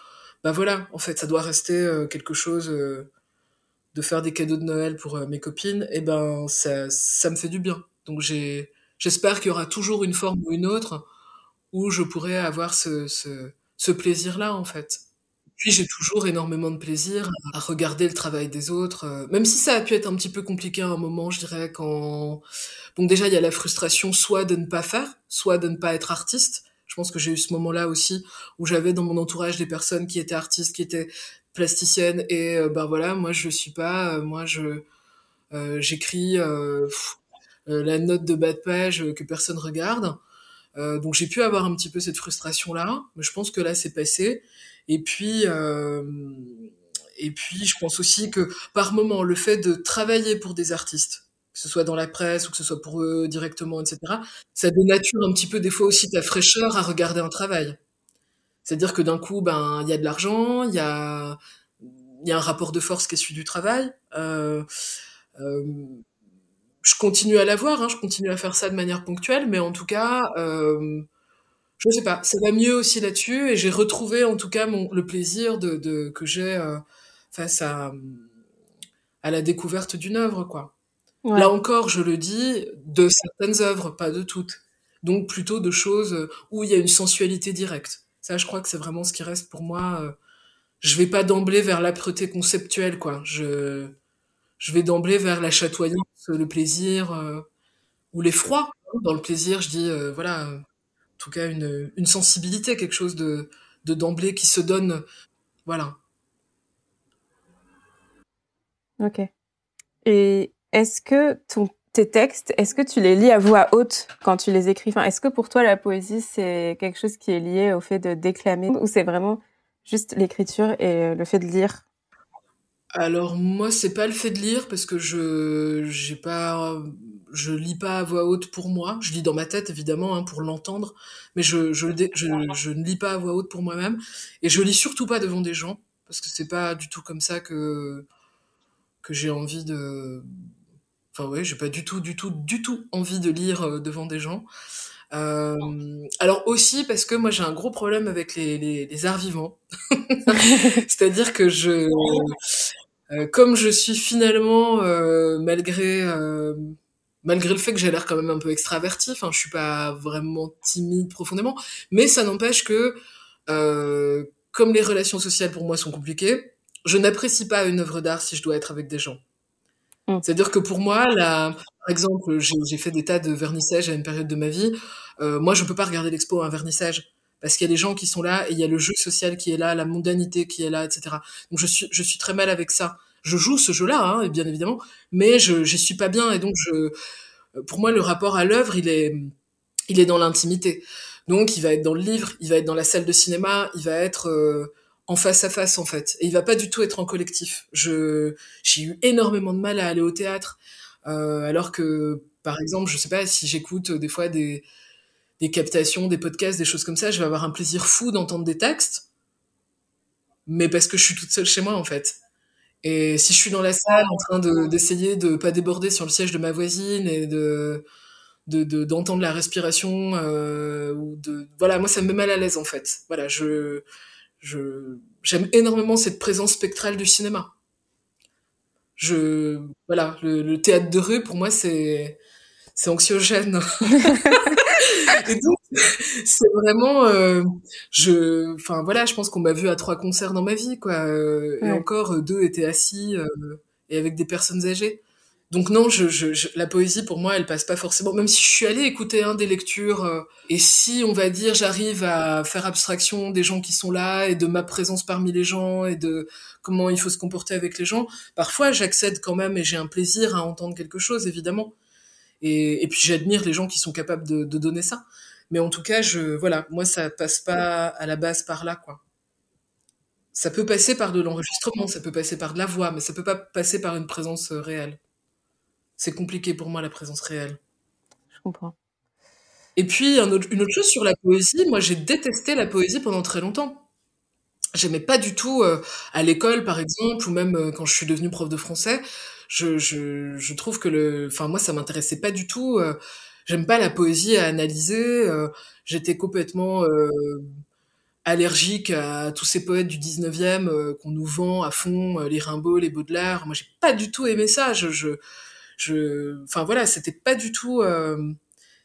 bah voilà, en fait, ça doit rester euh, quelque chose euh, de faire des cadeaux de Noël pour mes copines. Et ben, ça, ça me fait du bien. Donc j'ai, j'espère qu'il y aura toujours une forme ou une autre où je pourrai avoir ce, ce, ce plaisir-là, en fait. Puis j'ai toujours énormément de plaisir à regarder le travail des autres, euh, même si ça a pu être un petit peu compliqué à un moment, je dirais, quand... Donc déjà, il y a la frustration soit de ne pas faire, soit de ne pas être artiste. Je pense que j'ai eu ce moment-là aussi où j'avais dans mon entourage des personnes qui étaient artistes, qui étaient plasticiennes, et euh, ben voilà, moi je suis pas, euh, moi je j'écris la note de bas de page que personne regarde. donc j'ai pu avoir un petit peu cette frustration-là, mais je pense que là c'est passé. Et puis, euh, et puis, je pense aussi que par moment, le fait de travailler pour des artistes, que ce soit dans la presse ou que ce soit pour eux directement, etc., ça dénature un petit peu des fois aussi ta fraîcheur à regarder un travail. C'est-à-dire que d'un coup, ben, il y a de l'argent, il y a, y a un rapport de force qui est celui du travail. Euh, euh, je continue à l'avoir, hein, je continue à faire ça de manière ponctuelle, mais en tout cas, euh, je sais pas, ça va mieux aussi là-dessus et j'ai retrouvé en tout cas mon, le plaisir de, de que j'ai euh, face à, à la découverte d'une œuvre quoi. Là encore, je le dis, de certaines œuvres, pas de toutes. Donc plutôt de choses où il y a une sensualité directe. Ça, je crois que c'est vraiment ce qui reste pour moi. Euh, je vais pas d'emblée vers l'âpreté conceptuelle quoi. Je je vais d'emblée vers la chatoyance, le plaisir euh, ou l'effroi. Dans le plaisir, je dis voilà en tout cas une, une sensibilité, quelque chose de d'emblée qui se donne. Voilà. Ok. Et est-ce que ton, tes textes, est-ce que tu les lis à voix haute quand tu les écris? Enfin, Est-ce que pour toi la poésie c'est quelque chose qui est lié au fait de déclamer ou c'est vraiment juste l'écriture et le fait de lire? Alors moi c'est pas le fait de lire parce que je j'ai pas je lis pas à voix haute pour moi. Je lis dans ma tête, évidemment, hein, pour l'entendre, mais je, je, ne lis pas à voix haute pour moi-même. Et je lis surtout pas devant des gens, parce que c'est pas du tout comme ça que, que j'ai envie de... Enfin ouais, j'ai pas du tout, du tout, du tout envie de lire euh, devant des gens. Euh, alors aussi parce que moi j'ai un gros problème avec les, les arts vivants. C'est-à-dire que je... Euh, comme je suis finalement, euh, malgré euh, malgré le fait que j'ai l'air quand même un peu extraverti, enfin je suis pas vraiment timide profondément, mais ça n'empêche que euh, comme les relations sociales pour moi sont compliquées, je n'apprécie pas une œuvre d'art si je dois être avec des gens. Mm. C'est-à-dire que pour moi, là, par exemple, j'ai fait des tas de vernissages à une période de ma vie. Euh, moi, je peux pas regarder l'expo à un vernissage parce qu'il y a des gens qui sont là et il y a le jeu social qui est là, la mondanité qui est là, etc. Donc je suis, je suis très mal avec ça je joue ce jeu-là, hein, bien évidemment, mais je j'y suis pas bien et donc je, pour moi le rapport à l'œuvre il est il est dans l'intimité. Donc il va être dans le livre, il va être dans la salle de cinéma, il va être euh, en face à face en fait, et il va pas du tout être en collectif. Je j'ai eu énormément de mal à aller au théâtre, euh, alors que par exemple je sais pas si j'écoute des fois des des captations, des podcasts, des choses comme ça, je vais avoir un plaisir fou d'entendre des textes, mais parce que je suis toute seule chez moi en fait. Et si je suis dans la salle en train d'essayer de, de pas déborder sur le siège de ma voisine et de d'entendre de, la respiration euh, ou de voilà moi ça me met mal à l'aise en fait. Voilà je je j'aime énormément cette présence spectrale du cinéma. Je voilà le, le théâtre de rue pour moi c'est c'est anxiogène et donc c'est vraiment euh, je enfin voilà je pense qu'on m'a vu à trois concerts dans ma vie quoi euh, et encore euh, deux étaient assis euh, et avec des personnes âgées donc non, je, je, la poésie pour moi, elle passe pas forcément. Même si je suis allée écouter un des lectures, euh, et si on va dire j'arrive à faire abstraction des gens qui sont là et de ma présence parmi les gens et de comment il faut se comporter avec les gens, parfois j'accède quand même et j'ai un plaisir à entendre quelque chose évidemment. Et, et puis j'admire les gens qui sont capables de, de, donner ça. Mais en tout cas, je voilà, moi ça passe pas à la base par là quoi. Ça peut passer par de l'enregistrement, ça peut passer par de la voix, mais ça peut pas passer par une présence euh, réelle c'est compliqué pour moi la présence réelle. Je comprends. Et puis une autre chose sur la poésie, moi j'ai détesté la poésie pendant très longtemps. J'aimais pas du tout euh, à l'école par exemple ou même euh, quand je suis devenue prof de français, je, je, je trouve que le enfin moi ça m'intéressait pas du tout euh, j'aime pas la poésie à analyser, j'étais complètement allergique à tous ces poètes du 19e qu'on nous vend à fond, les Rimbaud, les Baudelaire. Moi j'ai pas du tout aimé ça, je, je je, enfin voilà, c'était pas du tout. Euh,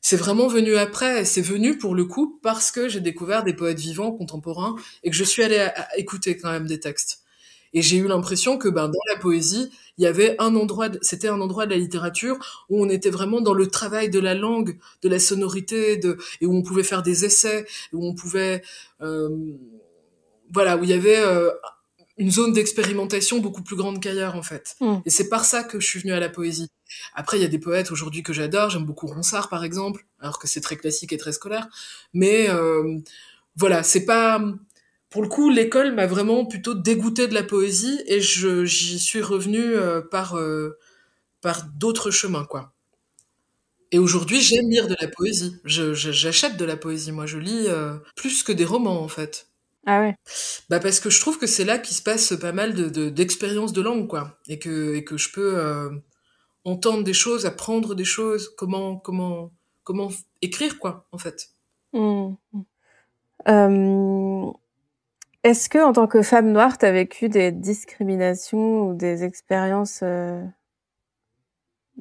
c'est vraiment venu après. C'est venu pour le coup parce que j'ai découvert des poètes vivants contemporains et que je suis allée écouter quand même des textes. Et j'ai eu l'impression que ben dans la poésie, il y avait un endroit, c'était un endroit de la littérature où on était vraiment dans le travail de la langue, de la sonorité, de et où on pouvait faire des essais, où on pouvait euh, voilà, où il y avait euh, une zone d'expérimentation beaucoup plus grande qu'ailleurs en fait. Mm. Et c'est par ça que je suis venue à la poésie. Après, il y a des poètes aujourd'hui que j'adore. J'aime beaucoup Ronsard par exemple, alors que c'est très classique et très scolaire. Mais euh, voilà, c'est pas pour le coup l'école m'a vraiment plutôt dégoûté de la poésie et je j'y suis revenue euh, par euh, par d'autres chemins quoi. Et aujourd'hui, j'aime lire de la poésie. J'achète de la poésie. Moi, je lis euh, plus que des romans en fait. Ah ouais. Bah parce que je trouve que c'est là qu'il se passe pas mal de d'expériences de, langue quoi et que et que je peux entendre des choses, apprendre des choses, comment comment comment écrire quoi en fait. Mmh. Est-ce que en tant que femme noire, tu as vécu des discriminations ou des expériences euh,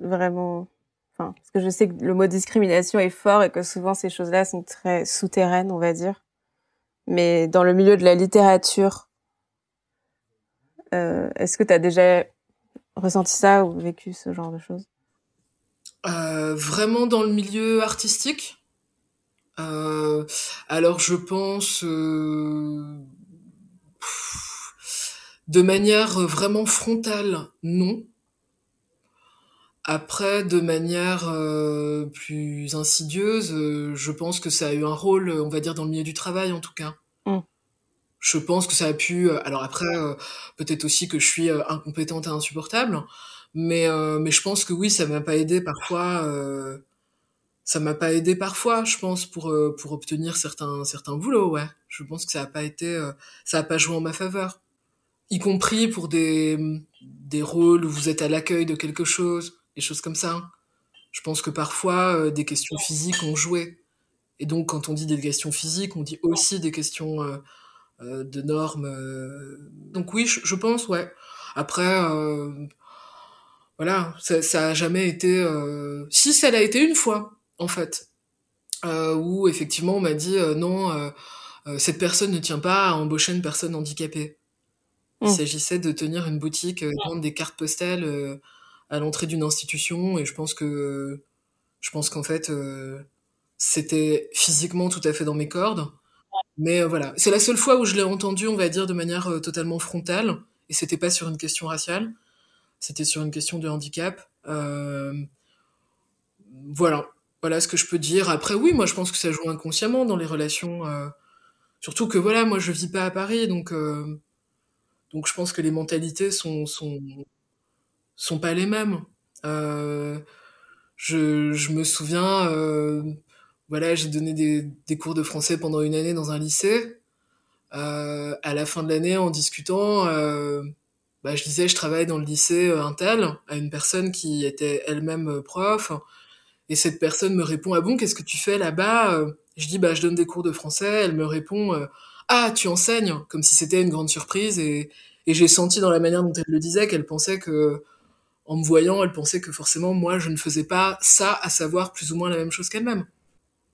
vraiment enfin parce que je sais que le mot discrimination est fort et que souvent ces choses-là sont très souterraines, on va dire. Mais dans le milieu de la littérature, euh, est-ce que tu déjà ressenti ça ou vécu ce genre de choses? Euh, Vraiment dans le milieu artistique? Euh, Alors je pense de manière vraiment frontale, non. Après, de manière euh, plus insidieuse, euh, je pense que ça a eu un rôle, on va dire, dans le milieu du travail en tout cas. Mm. Je pense que ça a pu. Euh, alors après, peut-être aussi que je suis incompétente et insupportable, mais mais je pense que oui, ça m'a pas aidé parfois. Ça m'a pas aidé parfois, je pense, pour pour obtenir certains certains boulots. Ouais, je pense que ça a pas été, ça a pas joué en ma faveur, y compris pour des des rôles où vous êtes à l'accueil de quelque chose des choses comme ça. Je pense que parfois, euh, des questions physiques ont joué. Et donc, quand on dit des questions physiques, on dit aussi des questions euh, euh, de normes. Donc oui, je, pense, ouais. Après, voilà, ça, ça a jamais été... Si, ça l'a été une fois, en fait. où, effectivement, on m'a dit, non, cette personne ne tient pas à embaucher une personne handicapée. Il mmh. s'agissait de tenir une boutique, vendre des cartes postales à l'entrée d'une institution et je pense que je pense qu'en fait euh, c'était physiquement tout à fait dans mes cordes mais euh, voilà c'est la seule fois où je l'ai entendu on va dire de manière euh, totalement frontale et c'était pas sur une question raciale c'était sur une question de handicap voilà voilà ce que je peux dire après oui moi je pense que ça joue inconsciemment dans les relations surtout que voilà moi je vis pas à Paris donc donc je pense que les mentalités sont sont sont pas les mêmes. Euh, je, je, me souviens, euh, voilà, j'ai donné des, des, cours de français pendant une année dans un lycée. Euh, à la fin de l'année, en discutant, euh, bah, je disais, je travaille dans le lycée euh, Intel, à une personne qui était elle-même euh, prof. Et cette personne me répond, ah bon, qu'est-ce que tu fais là-bas? Je dis, bah, je donne des cours de français. Elle me répond, ah, tu enseignes, comme si c'était une grande surprise. Et, et j'ai senti dans la manière dont elle le disait qu'elle pensait que, en me voyant, elle pensait que forcément, moi, je ne faisais pas ça, à savoir plus ou moins la même chose qu'elle-même.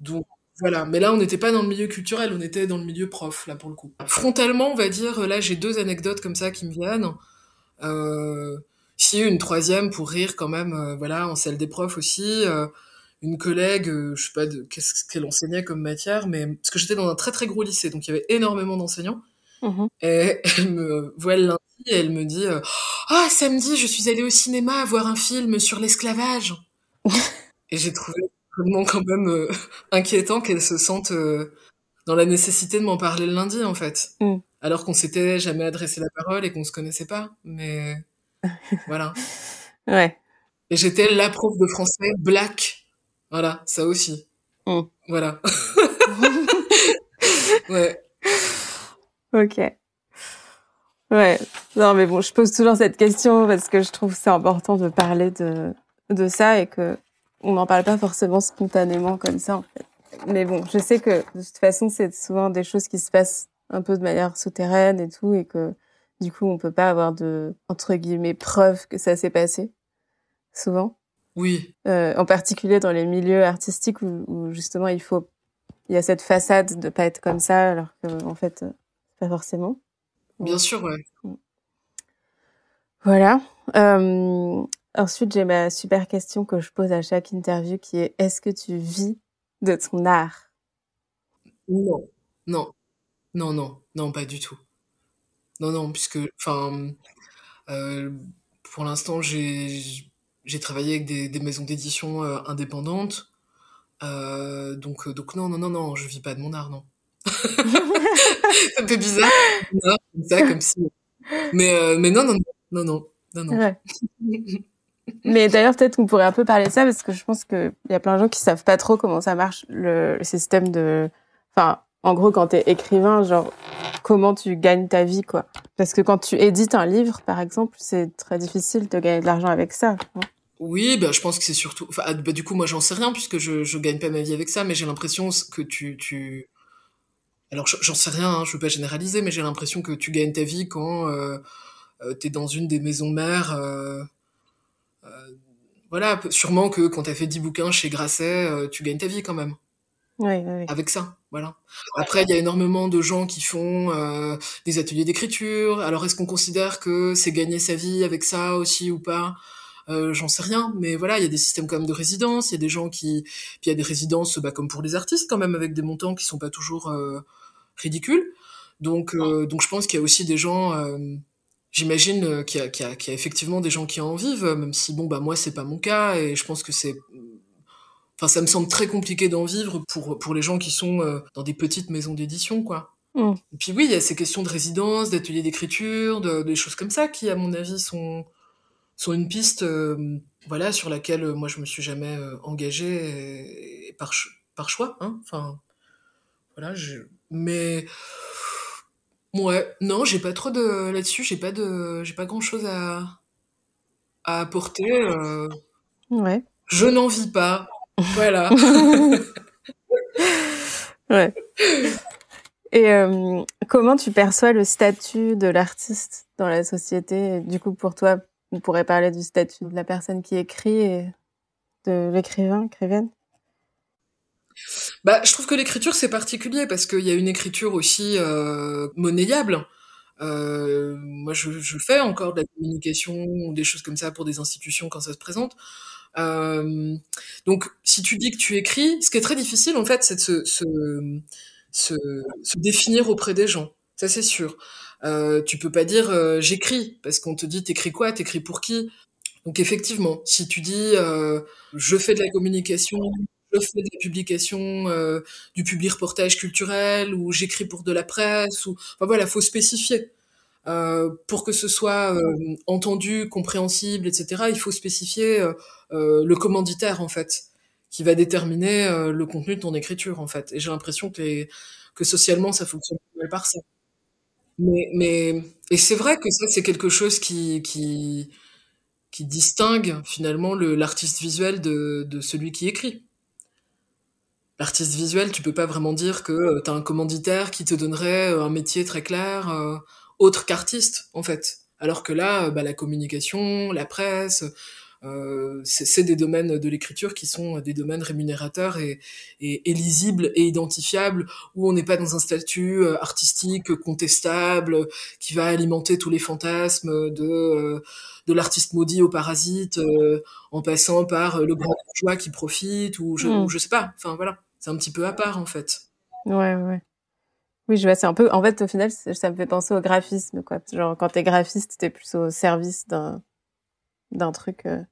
Donc, voilà. Mais là, on n'était pas dans le milieu culturel, on était dans le milieu prof, là, pour le coup. Frontalement, on va dire, là, j'ai deux anecdotes comme ça qui me viennent. Euh, si une troisième pour rire quand même, euh, voilà, en salle des profs aussi. Euh, une collègue, euh, je sais pas de qu'est-ce qu'elle enseignait comme matière, mais parce que j'étais dans un très très gros lycée, donc il y avait énormément d'enseignants. Mmh et elle me voit le lundi et elle me dit Ah, samedi, je suis allée au cinéma voir un film sur l'esclavage. et j'ai trouvé vraiment quand même inquiétant qu'elle se sente dans la nécessité de m'en parler le lundi, en fait. Mmh alors qu'on s'était jamais adressé la parole et qu'on se connaissait pas. Mais voilà. Ouais. Et j'étais la prof de français black. Voilà, ça aussi. Mm. Voilà. ouais. Ok. Ouais. Non, mais bon, je pose toujours cette question parce que je trouve c'est important de parler de, de ça et que on n'en parle pas forcément spontanément comme ça, en fait. Mais bon, je sais que de toute façon, c'est souvent des choses qui se passent un peu de manière souterraine et tout, et que du coup, on peut pas avoir de, entre guillemets, preuves que ça s'est passé, souvent. Oui. Euh, en particulier dans les milieux artistiques où, justement il faut, il y a cette façade de pas être comme ça, alors que en fait, euh, pas forcément. Bien sûr, ouais. Mm. Voilà. Euh, ensuite, j'ai ma super question que je pose à chaque interview qui est est-ce que tu vis de ton art? Non, non. Non, non, non, pas du tout. Non, non, puisque, enfin, euh, pour l'instant, j'ai j'ai travaillé avec des, des maisons d'édition euh, indépendantes. Euh, donc, donc non, non, non, non, je vis pas de mon art, non. ça me fait bizarre, comme ça, comme si. Mais, mais non, non, non, non, non, non. Ouais. Mais d'ailleurs, peut-être qu'on pourrait un peu parler de ça parce que je pense qu'il y a plein de gens qui savent pas trop comment ça marche le, le système de, enfin, en gros, quand t'es écrivain, genre, comment tu gagnes ta vie, quoi? Parce que quand tu édites un livre, par exemple, c'est très difficile de gagner de l'argent avec ça. Oui, bah, je pense que c'est surtout, ah, bah, du coup, moi, j'en sais rien puisque je, je gagne pas ma vie avec ça, mais j'ai l'impression que tu, tu, alors, j'en sais rien, hein, je veux pas généraliser, mais j'ai l'impression que tu gagnes ta vie quand euh, euh, t'es dans une des maisons mères, euh, euh, voilà, sûrement que quand t'as fait 10 bouquins chez Grasset, euh, tu gagnes ta vie quand même. Oui, oui. Avec ça, voilà. Après, il y a énormément de gens qui font euh, des ateliers d'écriture. Alors, est-ce qu'on considère que c'est gagner sa vie avec ça aussi ou pas? Euh, J'en sais rien, mais voilà, il y a des systèmes quand même de résidence. Il y a des gens qui, puis il y a des résidences, bah, comme pour les artistes quand même, avec des montants qui sont pas toujours euh, ridicules. Donc, euh, donc je pense qu'il y a aussi des gens. Euh, j'imagine qu'il y, a, qu'il y, a, qu'il y a effectivement des gens qui en vivent, même si bon bah moi c'est pas mon cas et je pense que c'est Enfin, ça me semble très compliqué d'en vivre pour, pour les gens qui sont euh, dans des petites maisons d'édition, quoi. Mm. Et puis oui, il y a ces questions de résidence, d'ateliers d'écriture, de, des choses comme ça qui, à mon avis, sont, sont une piste euh, voilà, sur laquelle euh, moi je me suis jamais engagée et, par, par choix. Hein enfin, voilà, je... mais ouais, non, j'ai pas trop de là-dessus, j'ai pas de j'ai pas grand-chose à, à apporter. Ouais. Je n'en vis pas. Voilà. ouais. Et euh, comment tu perçois le statut de l'artiste dans la société? Du coup, pour toi, on pourrait parler du statut de la personne qui écrit et de l'écrivain, écrivaine? Bah, je trouve que l'écriture c'est particulier parce qu'il y a une écriture aussi euh, monnayable. Euh, moi, je, je, fais encore de la communication ou des choses comme ça pour des institutions quand ça se présente. Euh, donc, si tu dis que tu écris, ce qui est très difficile, en fait, c'est de se, se, se, se, définir auprès des gens. Ça, c'est sûr. Euh, tu peux pas dire euh, j'écris parce qu'on te dit t'écris quoi, t'écris pour qui? Donc effectivement, si tu dis euh, je fais de la communication, je fais de la publication, euh, du public reportage culturel ou j'écris pour de la presse ou enfin voilà, faut spécifier. Euh, pour que ce soit euh, entendu, compréhensible, etc., il faut spécifier euh, le commanditaire en fait. qui va déterminer le contenu de ton écriture en fait. Et j'ai l'impression que, que socialement ça fonctionne mal par ça. Mais, mais et c'est vrai que ça c'est quelque chose qui qui distingue finalement l'artiste visuel de, de celui qui écrit. L'artiste visuel, tu peux pas vraiment dire que tu as un commanditaire qui te donnerait un métier très clair autre qu'artiste en fait. Alors que là, bah, la communication, la presse, euh, c'est des domaines de l'écriture qui sont des domaines rémunérateurs et, et, et lisibles et identifiables, où on n'est pas dans un statut euh, artistique contestable qui va alimenter tous les fantasmes de euh, de l'artiste maudit au parasite, en passant par le grand bourgeois qui profite ou je, mm. ou je sais pas. Enfin voilà, c'est un petit peu à part en fait. Ouais ouais. Oui, je vois, c'est un peu. En fait, au final, ça me fait penser au graphisme, quoi. Genre, quand t'es graphiste, t'es plus au service d'un d'un truc. Euh...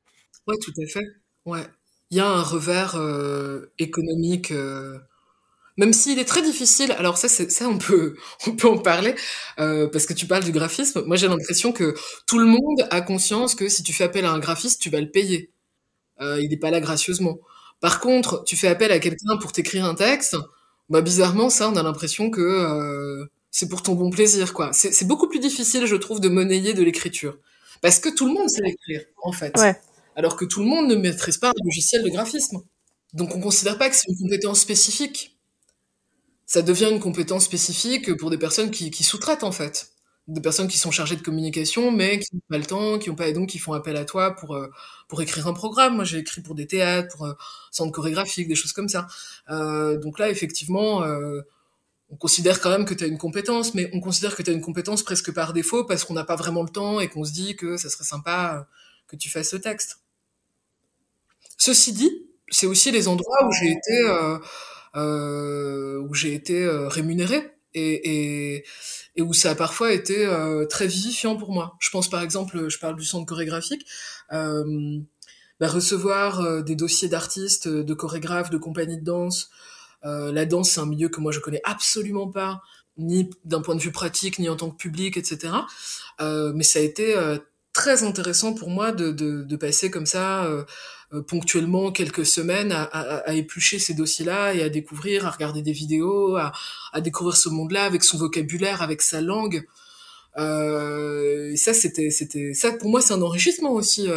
Ouais, tout à fait. Ouais. Il y a un revers euh, économique, euh, même s'il est très difficile. Alors ça, ça, on peut, on peut en parler euh, parce que tu parles du graphisme. Moi, j'ai l'impression que tout le monde a conscience que si tu fais appel à un graphiste, tu vas le payer. il n'est pas là gracieusement. Par contre, tu fais appel à quelqu'un pour t'écrire un texte. Bah bizarrement, ça, on a l'impression que c'est pour ton bon plaisir, quoi. C'est beaucoup plus difficile, je trouve, de monnayer de l'écriture. Parce que tout le monde sait écrire, en fait. Alors que tout le monde ne maîtrise pas un logiciel de graphisme. Donc on ne considère pas que c'est une compétence spécifique. Ça devient une compétence spécifique pour des personnes qui, sous-traitent, en fait. Des personnes qui sont chargées de communication, mais qui n'ont pas le temps, qui n'ont pas, et donc qui font appel à toi pour, euh, pour écrire un programme. Moi, j'ai écrit pour des théâtres, pour euh, centres chorégraphiques, des choses comme ça. Euh, donc là, effectivement, euh, on considère quand même que tu as une compétence, mais on considère que tu as une compétence presque par défaut parce qu'on n'a pas vraiment le temps et qu'on se dit que ça serait sympa que tu fasses ce texte. Ceci dit, c'est aussi les endroits où j'ai été où j'ai été rémunérée et, et, et, où ça a parfois été euh, très vivifiant pour moi. Je pense par exemple, je parle du centre chorégraphique, euh, bah, recevoir des dossiers d'artistes, de chorégraphes, de compagnies de danse, euh, la danse, c'est un milieu que moi je connais absolument pas, ni d'un point de vue pratique, ni en tant que public, etc. Euh, mais ça a été euh, très intéressant pour moi de, de, de passer comme ça euh, ponctuellement quelques semaines à, à, à éplucher ces dossiers-là et à découvrir, à regarder des vidéos, à, à découvrir ce monde-là avec son vocabulaire, avec sa langue. Euh, et ça, c'était, c'était, ça pour moi, c'est un enrichissement aussi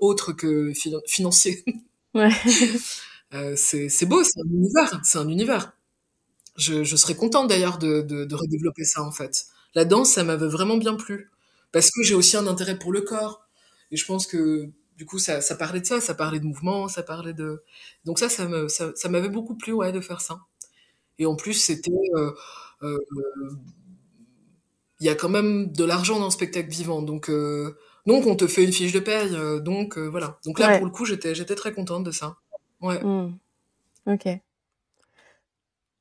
autre que financier. Ouais. Euh, c'est beau, c'est un univers, c'est un univers. Je, je serais contente d'ailleurs de, de, de, redévelopper ça en fait. La danse, ça m'avait vraiment bien plu parce que j'ai aussi un intérêt pour le corps et je pense que du coup ça, ça parlait de ça, ça parlait de mouvement, ça parlait de donc ça ça me ça, ça m'avait beaucoup plu ouais de faire ça. Et en plus c'était euh, euh, il y a quand même de l'argent dans le spectacle vivant donc euh, donc on te fait une fiche de paye donc voilà donc là Ouais. pour le coup j'étais j'étais très contente de ça. Ouais. Hmm. Ok.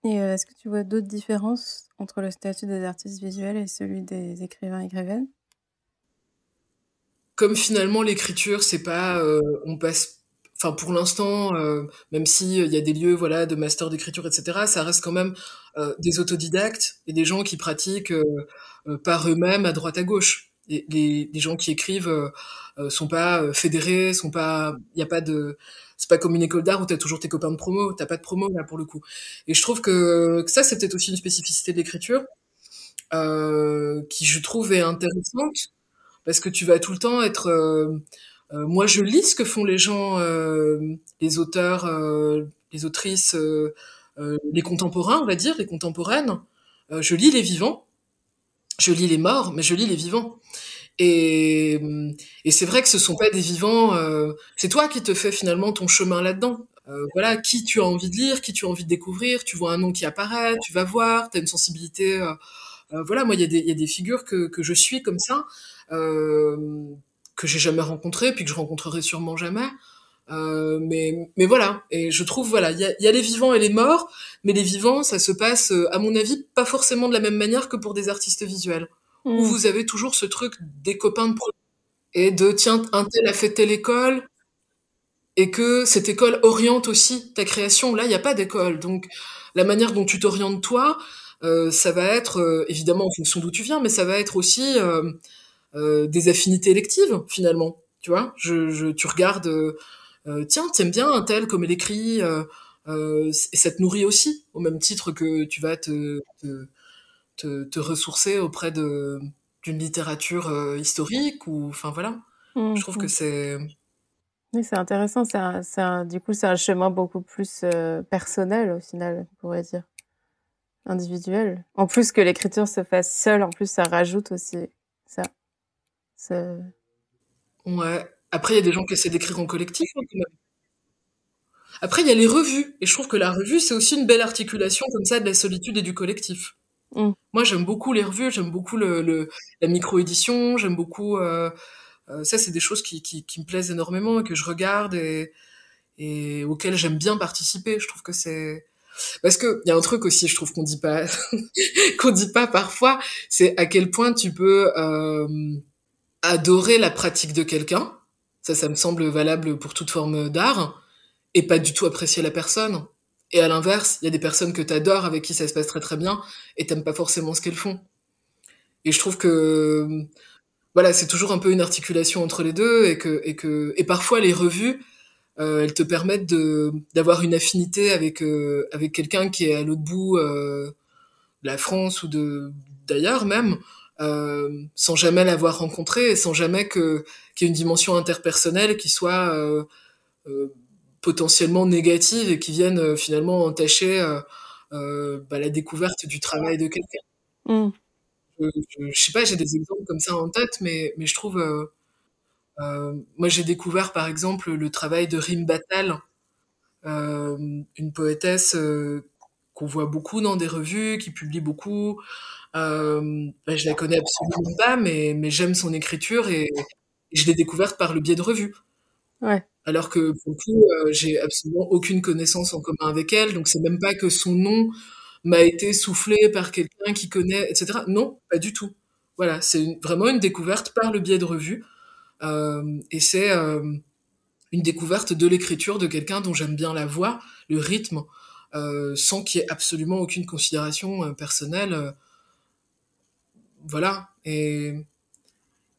Et est-ce que tu vois d'autres différences entre le statut des artistes visuels et celui des écrivains écrivaines? Comme finalement l'écriture c'est pas euh, on passe enfin pour l'instant euh, même si il y a des lieux voilà de master d'écriture etc ça reste quand même euh, des autodidactes et des gens qui pratiquent euh, euh, par eux-mêmes à droite à gauche. Les, les gens qui écrivent euh, euh, sont pas euh, fédérés sont pas il y a pas de c'est pas comme une école d'art où t'as toujours tes copains de promo t'as pas de promo là pour le coup. Et je trouve que, que ça c'est peut-être aussi une spécificité de l'écriture euh, qui je trouve est intéressante parce que tu vas tout le temps être euh, euh, moi je lis ce que font les gens euh, les auteurs les autrices les contemporains on va dire les contemporaines. Je lis les vivants. Je lis les morts mais je lis les vivants. Et, et c'est vrai que ce sont pas des vivants c'est toi qui te fais finalement ton chemin là-dedans. Voilà qui tu as envie de lire qui tu as envie de découvrir. Tu vois un nom qui apparaît tu vas voir tu as une sensibilité voilà moi il y a des il y a des figures que que je suis comme ça euh, que j'ai jamais rencontré, puis que je rencontrerai sûrement jamais. Euh, mais, mais voilà. Et je trouve, voilà, il y a, y a les vivants et les morts, mais les vivants, ça se passe, euh, à mon avis, pas forcément de la même manière que pour des artistes visuels, où Hmm. vous avez toujours ce truc des copains de pro et de tiens, un tel a fait telle école, et que cette école oriente aussi ta création. Là, il n'y a pas d'école, donc la manière dont tu t'orientes toi, euh, ça va être euh, évidemment en fonction d'où tu viens, mais ça va être aussi euh, euh, des affinités électives finalement. Tu vois, je, je, tu regardes, euh, euh, tiens, t'aimes bien un tel comme elle écrit, euh, euh, et ça te nourrit aussi, au même titre que tu vas te, te, te, te ressourcer auprès de d'une littérature euh, historique ou, enfin voilà. Mmh, Je trouve que mmh. c'est, Oui, c'est intéressant. C'est du coup, c'est un chemin beaucoup plus euh, personnel au final, on pourrait dire, individuel. En plus que l'écriture se fasse seule, en plus ça rajoute aussi ça. Ça- ouais. Après, il y a des gens qui essaient d'écrire en collectif, hein. Après, il y a les revues, et je trouve que la revue, c'est aussi une belle articulation comme ça de la solitude et du collectif. Mm. Moi, j'aime beaucoup les revues, j'aime beaucoup le, le- la micro-édition, j'aime beaucoup... euh, euh, ça, c'est des choses qui, qui, qui me plaisent énormément et que je regarde et, et auxquelles j'aime bien participer. Je trouve que c'est... Parce que il y a un truc aussi, je trouve qu'on dit pas, qu'on dit pas parfois, c'est à quel point tu peux euh, adorer la pratique de quelqu'un. Ça, ça me semble valable pour toute forme d'art et pas du tout apprécier la personne. Et à l'inverse, il y a des personnes que t'adores avec qui ça se passe très très bien et t'aimes pas forcément ce qu'elles font. Et je trouve que voilà, c'est toujours un peu une articulation entre les deux et que et que et parfois les revues euh, elles te permettent de d'avoir une affinité avec euh, avec quelqu'un qui est à l'autre bout euh, de la France ou de d'ailleurs même sans jamais l'avoir rencontré et sans jamais que qu'il y ait une dimension interpersonnelle qui soit potentiellement négative et qui vienne finalement entacher bah, la découverte du travail de quelqu'un. Mm. Je, je, je sais pas, j'ai des exemples comme ça en tête, mais mais je trouve moi j'ai découvert par exemple le travail de Rim Batal, euh, une poétesse euh, qu'on voit beaucoup dans des revues, qui publie beaucoup. Euh, bah, je la connais absolument pas, mais, mais j'aime son écriture et, et je l'ai découverte par le biais de revues. Ouais. Alors que pour le coup, euh, j'ai absolument aucune connaissance en commun avec elle, donc c'est même pas que son nom m'a été soufflé par quelqu'un qui connaît, etc. Non, pas du tout. Voilà, c'est vraiment une découverte par le biais de revues. Euh, et c'est euh, une découverte de l'écriture de quelqu'un dont j'aime bien la voix, le rythme, euh, sans qu'il y ait absolument aucune considération personnelle. voilà. Et,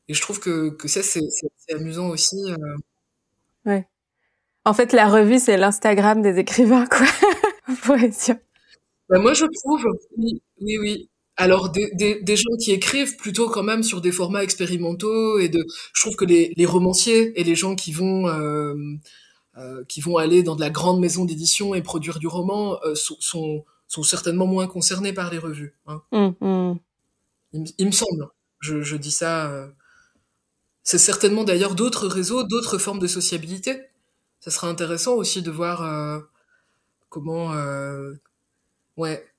et je trouve que, que ça, c'est amusant aussi. Ouais. En fait, la revue, c'est l'Instagram des écrivains, quoi. Pourrait dire. Bah, moi, je trouve, oui, oui, oui. Alors, des, des, des gens qui écrivent plutôt quand même sur des formats expérimentaux et de, je trouve que les, les romanciers et les gens qui vont, euh, euh, qui vont aller dans de la grande maison d'édition et produire du roman euh, sont, sont, sont certainement moins concernés par les revues. Hein. Il, me- il me semble. Je, je dis ça. euh, C'est certainement d'ailleurs d'autres réseaux, d'autres formes de sociabilité. Ça sera intéressant aussi de voir euh, comment. euh, Ouais.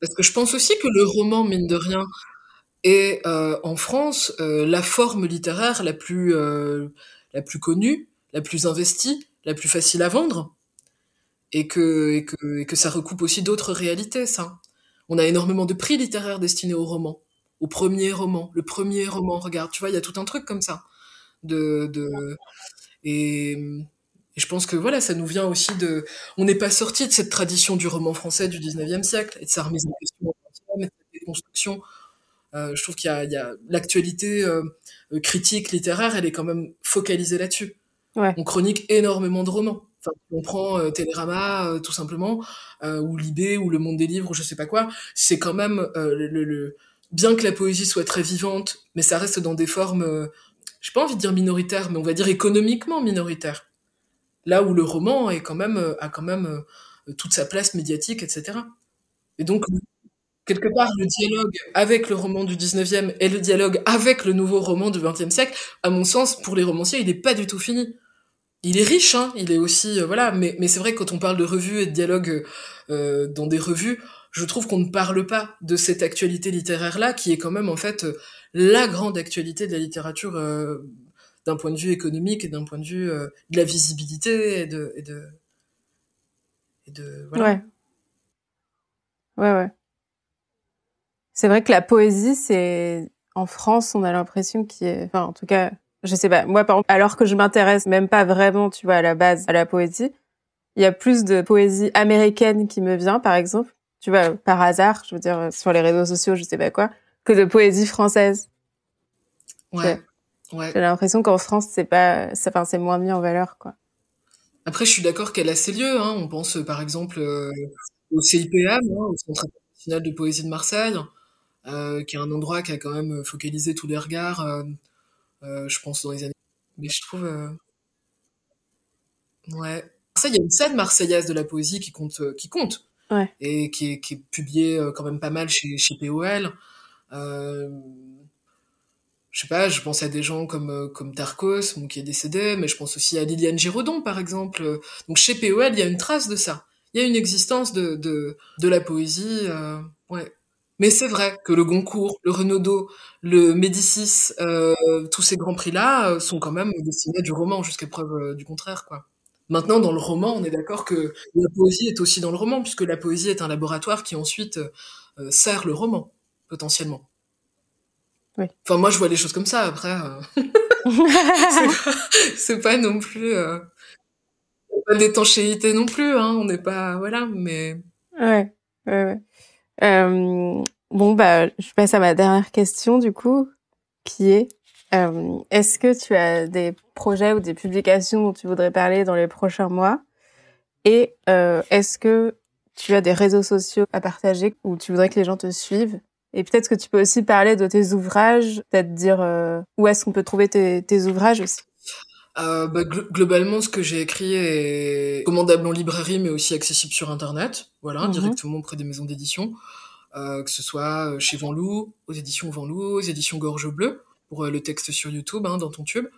Parce que je pense aussi que le roman, mine de rien, est euh, en France euh, la forme littéraire la plus, euh, la plus connue, la plus investie, la plus facile à vendre, et que, et que, et que ça recoupe aussi d'autres réalités, ça. On a énormément de prix littéraires destinés au roman, au premier roman, le premier roman, regarde, tu vois, il y a tout un truc comme ça. De, de, et, et je pense que voilà, ça nous vient aussi de... On n'est pas sorti de cette tradition du roman français du 19e siècle, et de sa remise en question, et de sa déconstruction. Euh, je trouve qu'il y a, il y a l'actualité euh, euh, critique littéraire, elle est quand même focalisée là-dessus. Ouais. On chronique énormément de romans. Enfin, on prend euh, Télérama, euh, tout simplement, euh, ou Libé, ou Le Monde des Livres, ou je sais pas quoi. C'est quand même euh, le, le- le- bien que la poésie soit très vivante, mais ça reste dans des formes, euh, j'ai pas envie de dire minoritaires, mais on va dire économiquement minoritaires. Là où le roman est quand même euh, a quand même euh, toute sa place médiatique, etc. Et donc quelque part le dialogue avec le roman du 19e et le dialogue avec le nouveau roman du 20e siècle, à mon sens, pour les romanciers, il n'est pas du tout fini. Il est riche, hein, il est aussi, euh, voilà, mais, c'est vrai que quand on parle de revues et de dialogue euh, dans des revues, je trouve qu'on ne parle pas de cette actualité littéraire-là, qui est quand même en fait la grande actualité de la littérature euh, d'un point de vue économique et d'un point de vue euh, de la visibilité et de... Et de, et de voilà. Ouais. Ouais, ouais. C'est vrai que la poésie, c'est en France, on a l'impression qu'il y a, enfin, en tout cas, je sais pas. Moi, par exemple, alors que je m'intéresse même pas vraiment, tu vois, à la base à la poésie, il y a plus de poésie américaine qui me vient, par exemple, tu vois, par hasard, je veux dire, sur les réseaux sociaux, je sais pas quoi, que de poésie française. Ouais. Ouais. J'ai l'impression qu'en France, c'est pas, enfin, c'est moins mis en valeur, quoi. Après, je suis d'accord qu'elle a ses lieux. Hein. On pense par exemple au CIPM, hein, au Centre international de poésie de Marseille, qui est un endroit qui a quand même focalisé tous les regards, je pense, dans les années. Mais je trouve. Ouais. Ça, il y a une scène marseillaise de la poésie qui compte, qui compte. Ouais. Et qui est, qui est publiée quand même pas mal chez, chez POL. Je sais pas, je pense à des gens comme euh, comme Tarkos, qui est décédé, mais je pense aussi à Liliane Giraudon, par exemple. Donc chez POL, il y a une trace de ça. Il y a une existence de de, de la poésie, euh, ouais. Mais c'est vrai que le Goncourt, le Renaudot, le Médicis, euh, tous ces grands prix-là euh, sont quand même destinés à du roman, jusqu'à preuve du contraire, quoi. Maintenant, dans le roman, on est d'accord que la poésie est aussi dans le roman, puisque la poésie est un laboratoire qui ensuite sert le roman potentiellement. Oui. Enfin, moi, je vois les choses comme ça. Après, euh... c'est pas, pas, non plus euh... pas d'étanchéité non plus. Hein. On n'est pas voilà, mais. Ouais, ouais, ouais. Euh, bon, bah, je passe à ma dernière question du coup, qui est euh, est-ce que tu as des projets ou des publications dont tu voudrais parler dans les prochains mois? Et euh, est-ce que tu as des réseaux sociaux à partager où tu voudrais que les gens te suivent? Et peut-être que tu peux aussi parler de tes ouvrages, peut-être dire euh, où est-ce qu'on peut trouver tes, tes ouvrages aussi. Euh, bah, gl globalement, ce que j'ai écrit est commandable en librairie, mais aussi accessible sur Internet, voilà, -hmm. directement auprès des maisons d'édition, euh, que ce soit chez Venlou, aux éditions Venlou, aux éditions Gorge Bleue, pour le texte sur YouTube, hein, dans ton tube.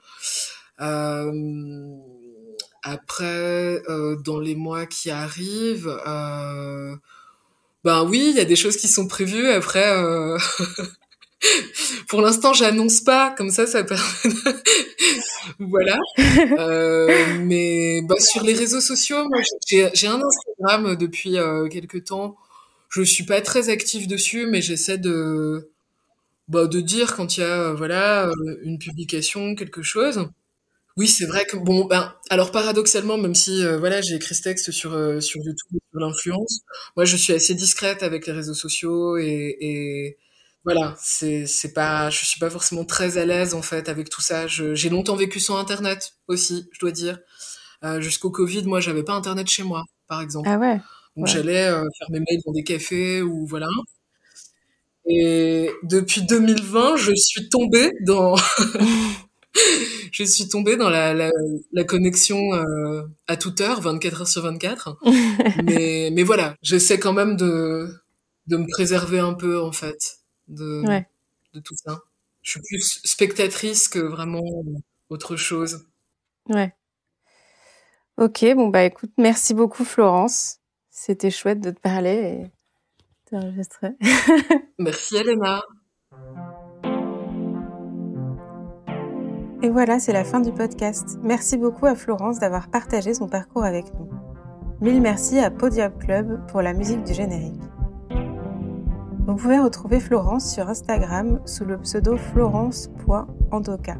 Après, dans les mois qui arrivent, ben oui, il y a des choses qui sont prévues. Après, euh... pour l'instant, j'annonce pas. Comme ça, ça permet. voilà. Euh, mais bah, sur les réseaux sociaux, j'ai un Instagram depuis euh, quelques temps. Je suis pas très active dessus, mais j'essaie de de dire quand il y a voilà une publication, quelque chose. Oui, c'est vrai que bon, ben, alors paradoxalement, même si euh, voilà, j'ai écrit ce texte sur euh, sur YouTube sur l'influence, moi je suis assez discrète avec les réseaux sociaux et, et voilà, c'est c'est pas, je suis pas forcément très à l'aise en fait avec tout ça. J'ai longtemps vécu sans Internet aussi, je dois dire. Euh, Jusqu'au Covid, moi, j'avais pas Internet chez moi, par exemple. Ah ouais. Donc ouais. j'allais faire mes mails dans des cafés ou voilà. Et depuis 2020, je suis tombée dans je suis tombée dans la, la, la connexion euh, à toute heure, 24 heures sur 24. mais, mais voilà, j'essaie quand même de, de me préserver un peu, en fait, de, ouais. de tout ça. Je suis plus spectatrice que vraiment autre chose. Ouais. Ok, bon bah écoute, merci beaucoup Florence. C'était chouette de te parler et d'enregistrer. merci Elena. Et voilà, c'est la fin du podcast. Merci beaucoup à Florence d'avoir partagé son parcours avec nous. Mille merci à Podium Club pour la musique du générique. Vous pouvez retrouver Florence sur Instagram sous le pseudo florence.andoka.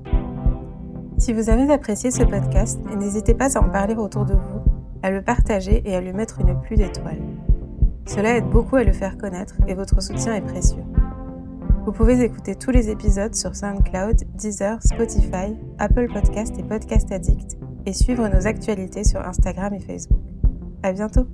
Si vous avez apprécié ce podcast, n'hésitez pas à en parler autour de vous, à le partager et à lui mettre une pluie d'étoiles. Cela aide beaucoup à le faire connaître et votre soutien est précieux. Vous pouvez écouter tous les épisodes sur SoundCloud, Deezer, Spotify, Apple Podcast et Podcast Addict et suivre nos actualités sur Instagram et Facebook. À bientôt!